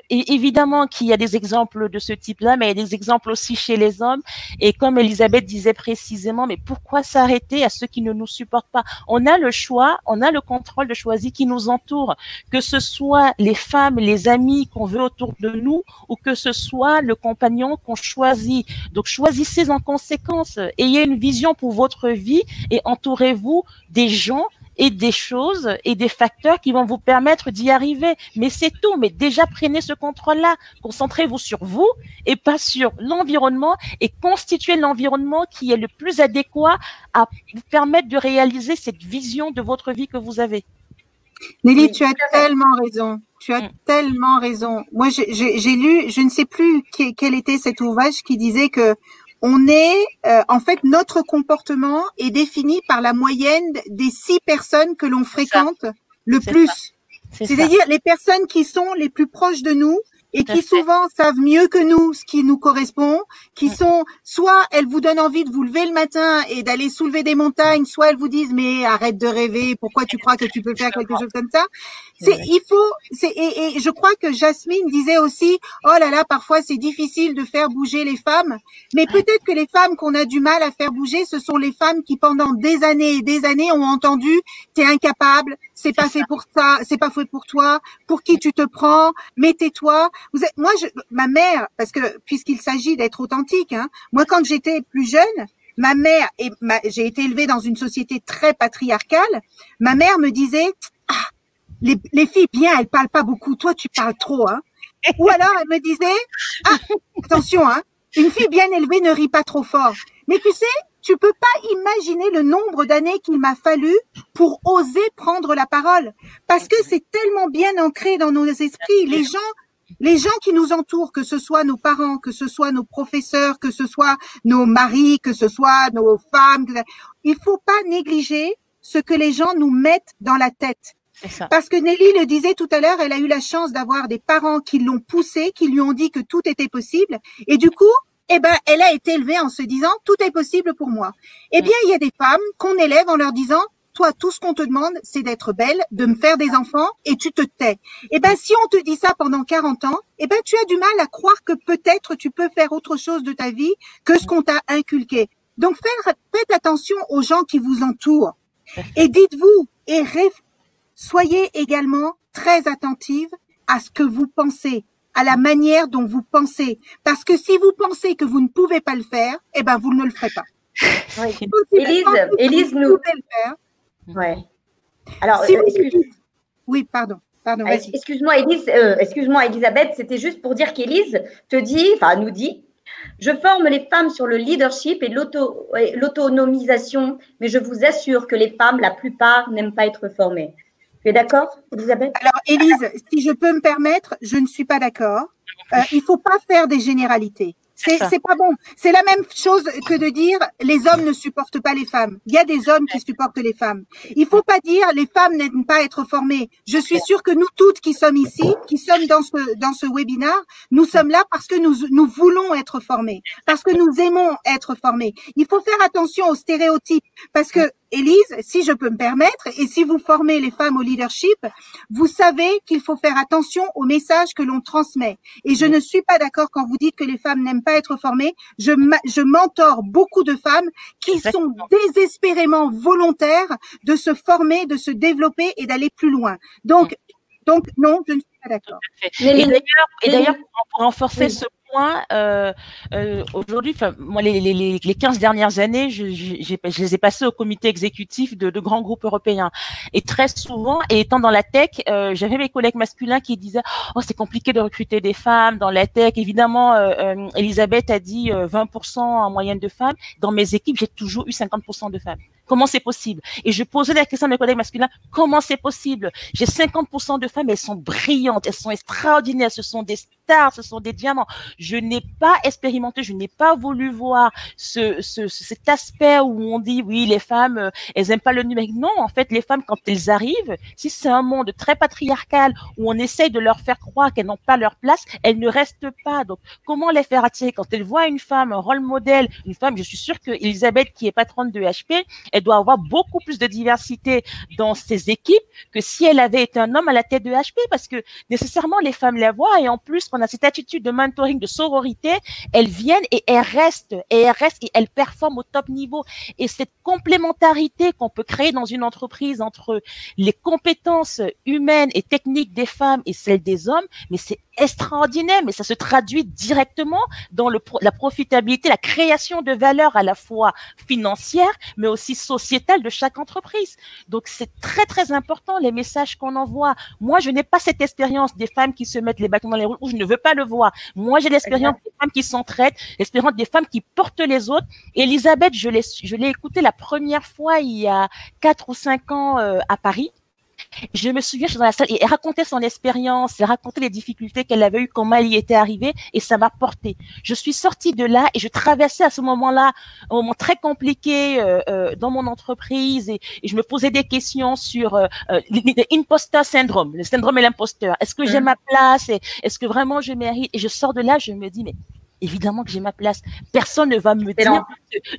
Évidemment qu'il y a des de ce type-là, mais il y a des exemples aussi chez les hommes. Et comme Elisabeth disait précisément, mais pourquoi s'arrêter à ceux qui ne nous supportent pas? On a le choix, on a le contrôle de choisir qui nous entoure, que ce soit les femmes, les amis qu'on veut autour de nous, ou que ce soit le compagnon qu'on choisit. Donc choisissez en conséquence, ayez une vision pour votre vie et entourez-vous des gens et des choses et des facteurs qui vont vous permettre d'y arriver. Mais c'est tout. Mais déjà, prenez ce contrôle-là. Concentrez-vous sur vous et pas sur l'environnement et constituez l'environnement qui est le plus adéquat à vous permettre de réaliser cette vision de votre vie que vous avez. Nelly, tu as tellement raison. Tu as mmh. tellement raison. Moi, j'ai lu, je ne sais plus quel était cet ouvrage qui disait que on est, euh, en fait, notre comportement est défini par la moyenne des six personnes que l'on fréquente le plus. C'est-à-dire les personnes qui sont les plus proches de nous et qui souvent savent mieux que nous ce qui nous correspond, qui sont soit elles vous donnent envie de vous lever le matin et d'aller soulever des montagnes, soit elles vous disent mais arrête de rêver, pourquoi tu crois que tu peux faire quelque chose comme ça? C'est il faut c'est et, et, je crois que Jasmine disait aussi oh là là parfois c'est difficile de faire bouger les femmes, mais peut-être que les femmes qu'on a du mal à faire bouger, ce sont les femmes qui pendant des années et des années ont entendu t'es incapable, c'est pas fait pour ça, c'est pas fait pour toi, pour qui tu te prends, mettez-toi. Vous êtes, moi, je, ma mère, parce que puisqu'il s'agit d'être authentique, hein, moi quand j'étais plus jeune, ma mère et j'ai été élevée dans une société très patriarcale. Ma mère me disait, ah, les, les filles bien, elles parlent pas beaucoup. Toi, tu parles trop, hein. Ou alors elle me disait, ah, attention, hein, une fille bien élevée ne rit pas trop fort. Mais tu sais, tu peux pas imaginer le nombre d'années qu'il m'a fallu pour oser prendre la parole. Parce que c'est tellement bien ancré dans nos esprits. Les gens, les gens qui nous entourent, que ce soit nos parents, que ce soit nos professeurs, que ce soit nos maris, que ce soit nos femmes, il faut pas négliger ce que les gens nous mettent dans la tête. Parce que Nelly le disait tout à l'heure, elle a eu la chance d'avoir des parents qui l'ont poussée, qui lui ont dit que tout était possible. Et du coup, eh ben, elle a été élevée en se disant tout est possible pour moi. Eh bien, il y a des femmes qu'on élève en leur disant toi, tout ce qu'on te demande, c'est d'être belle, de me faire des enfants, et tu te tais. Eh ben, si on te dit ça pendant 40 ans, eh ben, tu as du mal à croire que peut-être tu peux faire autre chose de ta vie que ce qu'on t'a inculqué. Donc, faites, faites attention aux gens qui vous entourent. Et dites-vous, et soyez également très attentive à ce que vous pensez à la manière dont vous pensez. Parce que si vous pensez que vous ne pouvez pas le faire, eh ben, vous ne le ferez pas. Oui. Élise, Élise nous. Ouais. Alors, si euh, excuse... oui, pardon. Pardon, excuse-moi, Élise, euh, excuse-moi, Elisabeth, c'était juste pour dire qu'Élise te dit, enfin, nous dit, je forme les femmes sur le leadership et l'autonomisation, mais je vous assure que les femmes, la plupart, n'aiment pas être formées. Tu es d'accord, Elisabeth? Alors, Élise, si je peux me permettre, je ne suis pas d'accord. Euh, il faut pas faire des généralités. C'est pas bon. C'est la même chose que de dire les hommes ne supportent pas les femmes. Il y a des hommes qui supportent les femmes. Il faut pas dire les femmes n'aiment pas être formées. Je suis sûre que nous toutes qui sommes ici, qui sommes dans ce dans ce webinaire, nous sommes là parce que nous nous voulons être formés, parce que nous aimons être formés. Il faut faire attention aux stéréotypes parce que Élise, si je peux me permettre, et si vous formez les femmes au leadership, vous savez qu'il faut faire attention aux messages que l'on transmet. Et je ne suis pas d'accord quand vous dites que les femmes n'aiment pas être formées. Je, je mentor beaucoup de femmes qui sont désespérément volontaires de se former, de se développer et d'aller plus loin. Donc, donc non, je ne suis pas d'accord. Et d'ailleurs, pour renforcer ce euh, euh, aujourd'hui, moi, les, les, les 15 dernières années, je, je, les ai passées au comité exécutif de, de, grands groupes européens. Et très souvent, et étant dans la tech, euh, j'avais mes collègues masculins qui disaient « Oh, c'est compliqué de recruter des femmes dans la tech. » Évidemment, euh, Elisabeth a dit 20% en moyenne de femmes. Dans mes équipes, j'ai toujours eu 50% de femmes. Comment c'est possible? Et je posais la question à mes collègues masculins, comment c'est possible? J'ai 50% de femmes, elles sont brillantes, elles sont extraordinaires, ce sont des stars, ce sont des diamants. Je n'ai pas expérimenté, je n'ai pas voulu voir ce, ce, cet aspect où on dit, oui, les femmes, euh, elles aiment pas le numérique. Non, en fait, les femmes, quand elles arrivent, si c'est un monde très patriarcal où on essaye de leur faire croire qu'elles n'ont pas leur place, elles ne restent pas. Donc, comment les faire attirer? Quand elles voient une femme, un rôle modèle, une femme, je suis sûre que Elisabeth, qui est patronne de HP, elle doit avoir beaucoup plus de diversité dans ses équipes que si elle avait été un homme à la tête de HP, parce que nécessairement les femmes la voient. Et en plus, on a cette attitude de mentoring, de sororité, elles viennent et elles restent et elles restent et elles performent au top niveau. Et cette complémentarité qu'on peut créer dans une entreprise entre les compétences humaines et techniques des femmes et celles des hommes, mais c'est extraordinaire, mais ça se traduit directement dans le, la profitabilité, la création de valeur à la fois financière, mais aussi sociétale de chaque entreprise. Donc c'est très très important les messages qu'on envoie. Moi, je n'ai pas cette expérience des femmes qui se mettent les bâtons dans les roues, ou je ne veux pas le voir. Moi, j'ai l'expérience des femmes qui s'entraident, l'expérience des femmes qui portent les autres. Elisabeth, je l'ai je l'ai écoutée la première fois il y a quatre ou cinq ans euh, à Paris. Je me souviens, je suis dans la salle et elle racontait son expérience, elle racontait les difficultés qu'elle avait eues, comment elle y était arrivée et ça m'a porté. Je suis sortie de là et je traversais à ce moment-là un moment très compliqué euh, euh, dans mon entreprise et, je me posais des questions sur euh, euh l'imposteur syndrome, le syndrome de l'imposteur. Est-ce que j'ai mmh. ma place Est-ce que vraiment je mérite? Et je sors de là, je me dis mais évidemment que j'ai ma place. Personne ne va me dire,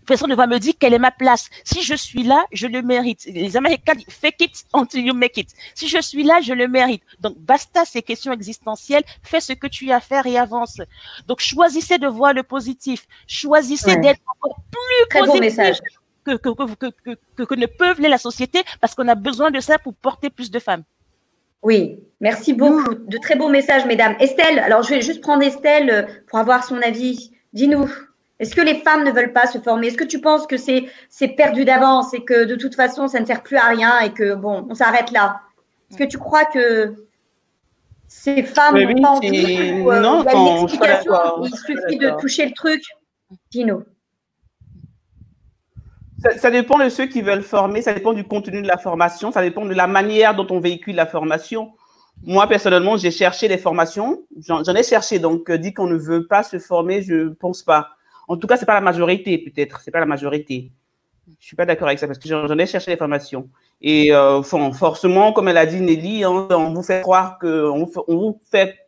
personne ne va me dire quelle est ma place. Si je suis là, je le mérite. Les Américains disent fake it until you make it. Si je suis là, je le mérite. Donc, basta ces questions existentielles. Fais ce que tu as à faire et avance. Donc, choisissez de voir le positif. Choisissez d'être encore plus Très positif. message. Que, que, que, que, que ne peuvent la société parce qu'on a besoin de ça pour porter plus de femmes. Oui, merci beaucoup. De très beaux messages, mesdames. Estelle, alors je vais juste prendre Estelle euh, pour avoir son avis. Dis-nous, est-ce que les femmes ne veulent pas se former? Est-ce que tu penses que c'est, c'est perdu d'avance et que de toute façon, ça ne sert plus à rien et que, bon, on s'arrête là? Est-ce que tu crois que ces femmes n'ont pas envie ou, euh, non, il Il suffit de toucher le truc? Dis-nous. Ça, dépend de ceux qui veulent former, ça dépend du contenu de la formation, ça dépend de la manière dont on véhicule la formation. Moi, personnellement, j'ai cherché des formations, j'en ai cherché, donc euh, dit qu'on ne veut pas se former, je ne pense pas. En tout cas, c'est pas la majorité, peut-être, c'est pas la majorité. Je suis pas d'accord avec ça parce que j'en ai cherché des formations. Et euh, forcément, comme elle a dit Nelly, hein, on vous fait croire que on vous fait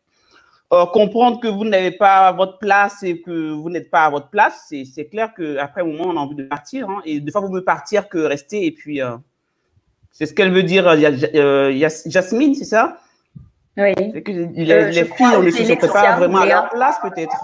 euh, comprendre que vous n'avez pas votre place et que vous n'êtes pas à votre place, c'est clair qu'après un moment, on a envie de partir. Hein, et des fois, vous mieux partir que rester. Et puis, euh, c'est ce qu'elle veut dire, euh, Jasmine, c'est ça? Oui. Que les, filles, on ne se pas vraiment à leur place, peut-être.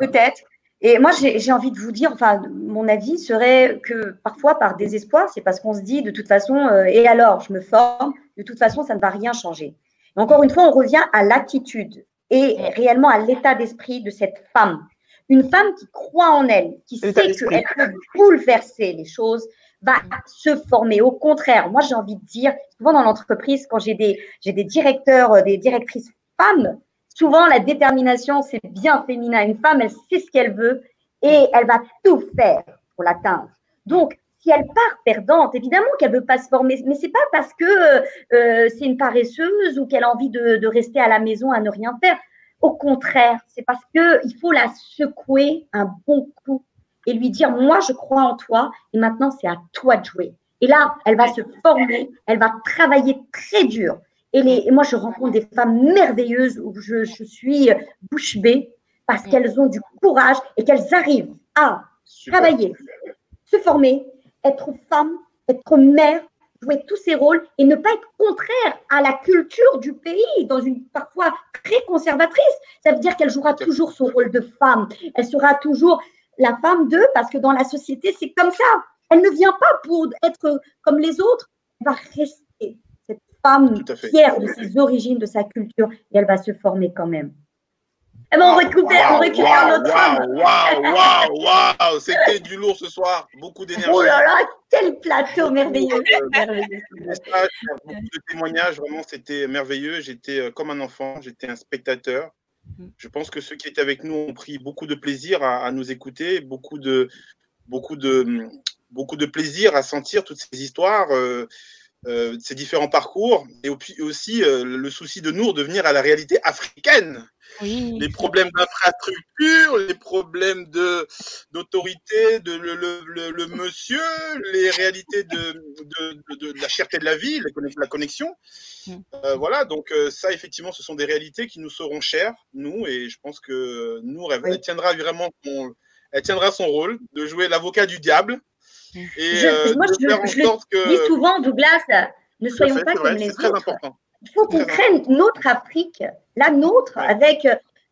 Peut-être. Et moi, j'ai envie de vous dire, enfin, mon avis serait que parfois, par désespoir, c'est parce qu'on se dit, de toute façon, et alors, je me forme, de toute façon, ça ne va rien changer. encore une fois, on revient à l'attitude et réellement à l'état d'esprit de cette femme. Une femme qui croit en elle, qui sait qu'elle peut bouleverser les choses, va se former. Au contraire, moi j'ai envie de dire, souvent dans l'entreprise, quand j'ai des, j'ai des directeurs, euh, des directrices femmes, souvent la détermination, c'est bien féminin. Une femme, elle sait ce qu'elle veut et elle va tout faire pour l'atteindre. Donc, si elle part perdante, évidemment qu'elle veut pas se former, mais c'est pas parce que euh, c'est une paresseuse ou qu'elle a envie de, de, rester à la maison à ne rien faire. Au contraire, c'est parce que il faut la secouer un bon coup et lui dire moi je crois en toi et maintenant c'est à toi de jouer. Et là, elle va se former, elle va travailler très dur. Et, les, et moi, je rencontre des femmes merveilleuses où je, je suis bouche bée parce qu'elles ont du courage et qu'elles arrivent à travailler, se former être femme, être mère, jouer tous ces rôles et ne pas être contraire à la culture du pays, dans une parfois très conservatrice. Ça veut dire qu'elle jouera toujours son rôle de femme. Elle sera toujours la femme d'eux parce que dans la société, c'est comme ça. Elle ne vient pas pour être comme les autres. Elle va rester cette femme fière de ses origines, de sa culture et elle va se former quand même. Eh ben, on récupère, on récupère notre Waouh, waouh, waouh, c'était du lourd ce soir, beaucoup d'énergie. Oh là là, quel plateau merveilleux. Beaucoup de témoignages, vraiment, c'était merveilleux. J'étais euh, comme un enfant, j'étais un spectateur. Je pense que ceux qui étaient avec nous ont pris beaucoup de plaisir à, à nous écouter, beaucoup de, beaucoup, de, beaucoup de plaisir à sentir toutes ces histoires. Euh, euh, ces différents parcours et aussi euh, le souci de nous revenir à la réalité africaine. Les problèmes d'infrastructure, les problèmes de d'autorité, de le, le, le, monsieur, les réalités de, de, de, la cherté de la vie, la connexion. Mm. Euh, voilà, donc euh, ça, effectivement, ce sont des réalités qui nous seront chères, nous, et je pense que nous, elle tiendra vraiment son, elle tiendra son rôle de jouer l'avocat du diable Et Je- euh, moi, de je- faire en je le sorte que. dis souvent, Douglas, ne Tout à soyons fait, pas comme vrai, les c'est très autres. important. Il faut qu'on crée notre Afrique, la nôtre, Ouais. avec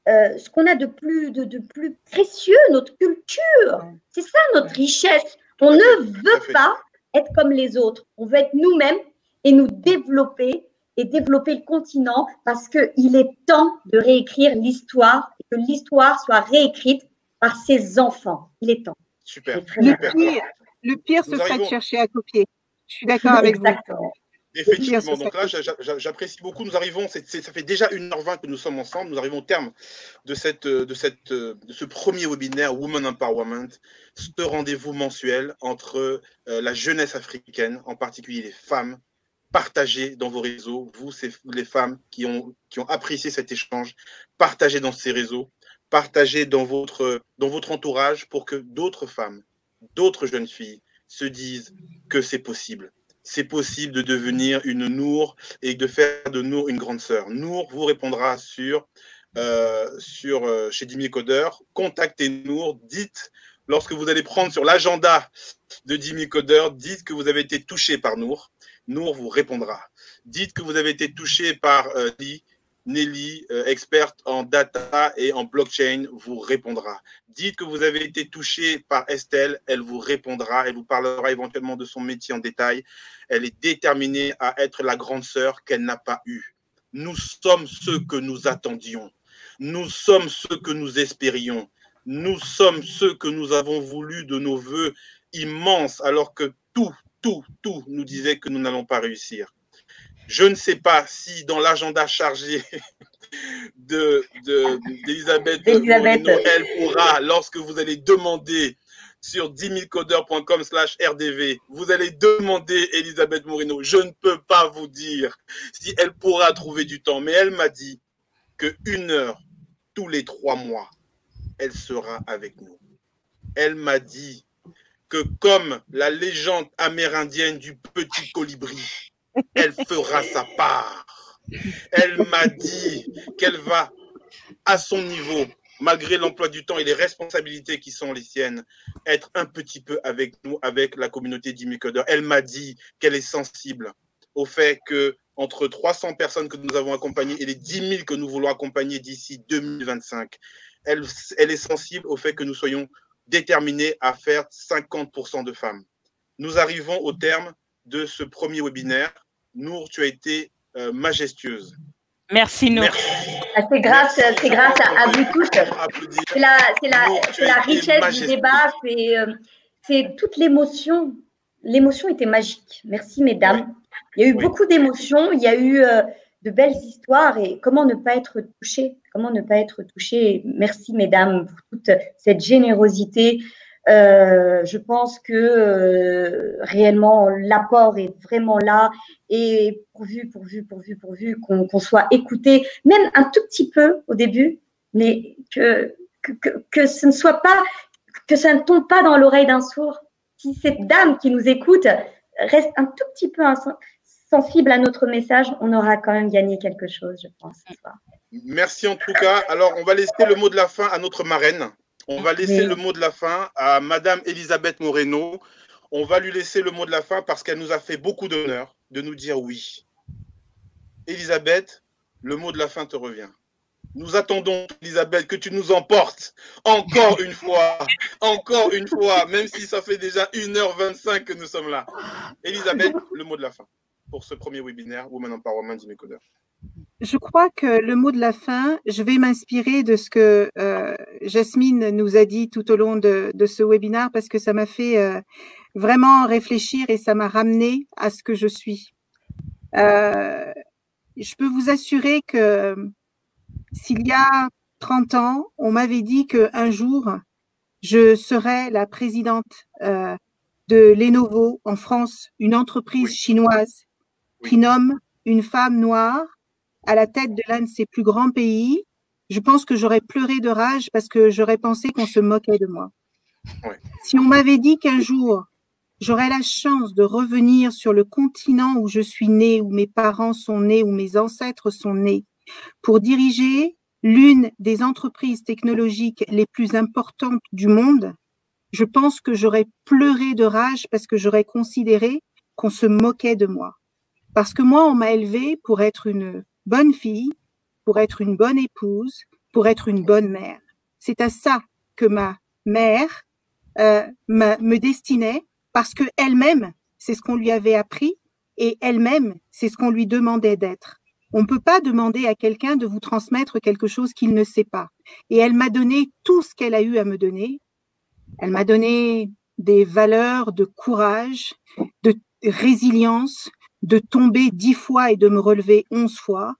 euh, ce qu'on a de plus, de, de plus précieux, notre culture. C'est ça notre richesse. On ne fait, veut fait. pas être comme les autres. On veut être nous-mêmes et nous développer et développer le continent parce qu'il est temps de réécrire l'histoire et que l'histoire soit réécrite par ses enfants. Il est temps. Super. Super. Le pire, ce serait de chercher à copier. Je suis d'accord avec vous. Exactement. Effectivement, Bien, ça, donc là, j'a- j'a- j'apprécie beaucoup. Nous arrivons, ça fait déjà 1h20 que nous sommes ensemble. Nous arrivons au terme de, cette, euh, de, cette, euh, de ce premier webinaire Women Empowerment, ce rendez-vous mensuel entre euh, la jeunesse africaine, en particulier les femmes, partagez dans vos réseaux. Vous, c'est les femmes qui ont, qui ont apprécié cet échange, partagez dans ces réseaux, partagez dans votre, dans votre entourage pour que d'autres femmes, d'autres jeunes filles se disent que c'est possible c'est possible de devenir une Nour et de faire de Nour une grande sœur. Nour vous répondra sur, euh, euh, chez Dimi Codeur. Contactez Nour, dites, lorsque vous allez prendre sur l'agenda de Dimi Codeur, dites que vous avez été touché par Nour. Nour vous répondra. Dites que vous avez été touché par euh, Nelly. Experte en data et en blockchain, vous répondra. Dites que vous avez été touché par Estelle, elle vous répondra, elle vous parlera éventuellement de son métier en détail. Elle est déterminée à être la grande sœur qu'elle n'a pas eue. Nous sommes ceux que nous attendions. Nous sommes ceux que nous espérions. Nous sommes ceux que nous avons voulu de nos voeux immenses, alors que tout, tout, tout nous disait que nous n'allons pas réussir. Je ne sais pas si dans l'agenda chargé de de- d'Elisabeth. Moreno, elle pourra, lorsque vous allez demander sur 10 slash rdv, vous allez demander Elisabeth Moreno. Je ne peux pas vous dire si elle pourra trouver du temps, mais elle m'a dit que une heure tous les trois mois, elle sera avec nous. Elle m'a dit que comme la légende amérindienne du petit colibri, elle fera sa part. Elle m'a dit qu'elle va, à son niveau, malgré l'emploi du temps et les responsabilités qui sont les siennes, être un petit peu avec nous, avec la communauté d'Imicodeur. Elle m'a dit qu'elle est sensible au fait que entre 300 personnes que nous avons accompagnées et les 10 000 que nous voulons accompagner d'ici 2025, elle, elle est sensible au fait que nous soyons déterminés à faire 50% de femmes. Nous arrivons au terme de ce premier webinaire. Nour, tu as été euh, majestueuse. Merci, Nour. C'est grâce, Merci c'est grâce à, à vous tous. C'est la, c'est la, la richesse du débat, c'est, euh, c'est toute l'émotion. L'émotion était magique. Merci, mesdames. Il y a eu Oui. beaucoup d'émotions, il y a eu euh, de belles histoires et comment ne pas être touché? Comment ne pas être touché? Merci, mesdames, pour toute cette générosité. Euh, je pense que euh, réellement l'apport est vraiment là et pourvu, pourvu, pourvu, pourvu qu'on soit écouté, même un tout petit peu au début, mais que, que, ne soit pas, que ça ne tombe pas dans l'oreille d'un sourd. Si cette dame qui nous écoute reste un tout petit peu sensible à notre message, on aura quand même gagné quelque chose, je pense. Merci en tout cas. Alors, on va laisser le mot de la fin à notre marraine. On va laisser Oui. le mot de la fin à Madame Elisabeth Moreno. On va lui laisser le mot de la fin parce qu'elle nous a fait beaucoup d'honneur de nous dire oui. Elisabeth, le mot de la fin te revient. Nous attendons, Elisabeth, que tu nous emportes encore une fois, encore une fois, même si ça fait déjà 1h25 que nous sommes là. Elisabeth, le mot de la fin pour ce premier webinaire Women Empowerment. Je crois que le mot de la fin, je vais m'inspirer de ce que euh, Jasmine nous a dit tout au long de, de ce webinaire parce que ça m'a fait euh, vraiment réfléchir et ça m'a ramené à ce que je suis. Euh, je peux vous assurer que s'il y a 30 ans, on m'avait dit qu'un jour, je serais la présidente euh, de Lenovo en France, une entreprise chinoise qui nomme une femme noire à la tête de l'un de ses plus grands pays, je pense que j'aurais pleuré de rage parce que j'aurais pensé qu'on se moquait de moi. Ouais. Si on m'avait dit qu'un jour j'aurais la chance de revenir sur le continent où je suis née, où mes parents sont nés, où mes ancêtres sont nés, pour diriger l'une des entreprises technologiques les plus importantes du monde, je pense que j'aurais pleuré de rage parce que j'aurais considéré qu'on se moquait de moi. Parce que moi, on m'a élevée pour être une bonne fille, pour être une bonne épouse, pour être une bonne mère. C'est à ça que ma mère euh, me destinait parce que elle-même, c'est ce qu'on lui avait appris et elle-même, c'est ce qu'on lui demandait d'être. On ne peut pas demander à quelqu'un de vous transmettre quelque chose qu'il ne sait pas. Et elle m'a donné tout ce qu'elle a eu à me donner. Elle m'a donné des valeurs de courage, de résilience, de tomber dix fois et de me relever onze fois.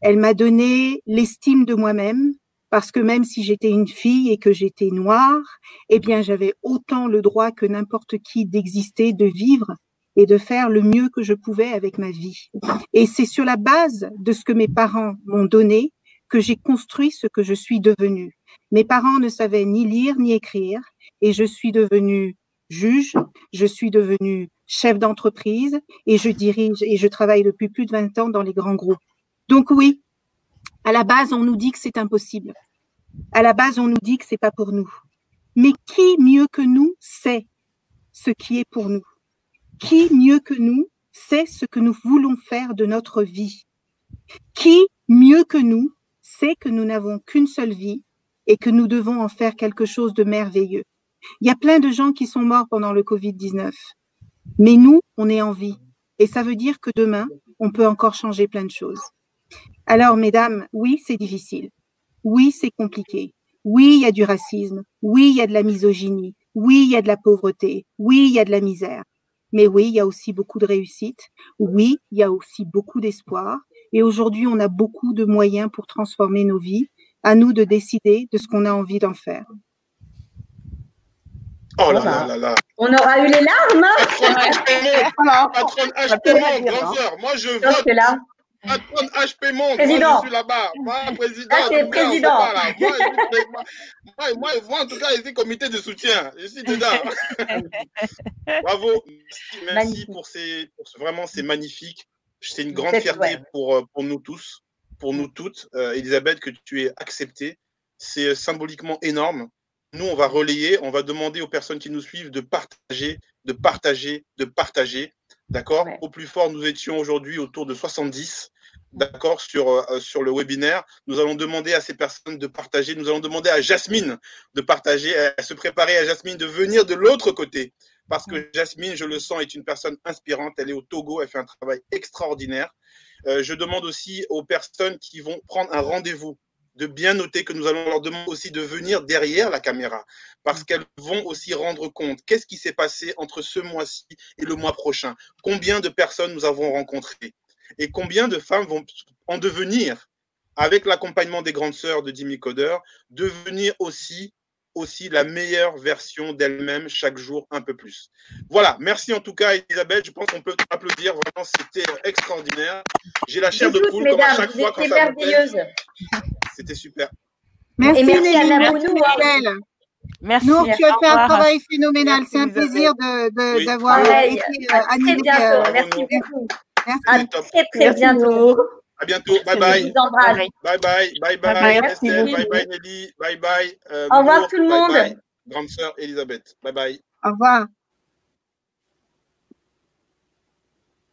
Elle m'a donné l'estime de moi-même, parce que même si j'étais une fille et que j'étais noire, eh bien j'avais autant le droit que n'importe qui d'exister, de vivre et de faire le mieux que je pouvais avec ma vie. Et c'est sur la base de ce que mes parents m'ont donné que j'ai construit ce que je suis devenue. Mes parents ne savaient ni lire ni écrire et je suis devenue juge, je suis devenue chef d'entreprise et je dirige et je travaille depuis plus de 20 ans dans les grands groupes. Donc oui, à la base, on nous dit que c'est impossible. À la base, on nous dit que c'est pas pour nous. Mais qui mieux que nous sait ce qui est pour nous? Qui mieux que nous sait ce que nous voulons faire de notre vie? Qui mieux que nous sait que nous n'avons qu'une seule vie et que nous devons en faire quelque chose de merveilleux? Il y a plein de gens qui sont morts pendant le Covid-19, mais nous, on est en vie. Et ça veut dire que demain, on peut encore changer plein de choses. Alors, mesdames, oui, c'est difficile. Oui, c'est compliqué. Oui, il y a du racisme. Oui, il y a de la misogynie. Oui, il y a de la pauvreté. Oui, il y a de la misère. Mais oui, il y a aussi beaucoup de réussite. Oui, il y a aussi beaucoup d'espoir. Et aujourd'hui, on a beaucoup de moyens pour transformer nos vies. À nous de décider de ce qu'on a envie d'en faire. Oh là là là là. On aura eu les larmes. Hein Patronne HP, grandeur. Moi, je vote. Là. Patronne HP Monde, président. moi je suis là-bas. Moi, président. C'est président. Moi, moi, moi, en tout cas, j'étais comité de soutien. Je suis dedans. Bravo. Merci, pour ces. Pour vraiment, c'est magnifique. C'est une grande fierté pour, euh, pour nous tous, pour nous toutes. Euh, Elisabeth, que tu aies accepté. C'est euh, symboliquement énorme. Nous, on va relayer, on va demander aux personnes qui nous suivent de partager, de partager, de partager. D'accord Au plus fort, nous étions aujourd'hui autour de 70 d'accord, sur, euh, sur le webinaire. Nous allons demander à ces personnes de partager. Nous allons demander à Jasmine de partager, à se préparer à Jasmine de venir de l'autre côté. Parce que Jasmine, je le sens, est une personne inspirante. Elle est au Togo, elle fait un travail extraordinaire. Euh, je demande aussi aux personnes qui vont prendre un rendez-vous de bien noter que nous allons leur demander aussi de venir derrière la caméra parce qu'elles vont aussi rendre compte qu'est-ce qui s'est passé entre ce mois-ci et le mois prochain. Combien de personnes nous avons rencontrées et combien de femmes vont en devenir, avec l'accompagnement des grandes sœurs de Dimi Coder, devenir aussi, aussi la meilleure version d'elles-mêmes chaque jour un peu plus. Voilà, merci en tout cas Elisabeth, je pense qu'on peut applaudir, vraiment c'était extraordinaire. J'ai la chair de poule comme à chaque fois quand ça C'était super. Merci, et merci à la Merci. Nous, tu as fait un travail phénoménal. C'est un plaisir d'avoir été euh, animé. Euh, merci beaucoup. À très, très bientôt. À bientôt. Bye bye. Bye bye. Bye bye. Bye Estelle. Bye bye Nelly. Bye bye. Euh, Au revoir tout le monde. Grande sœur Elisabeth. Bye bye. Au revoir.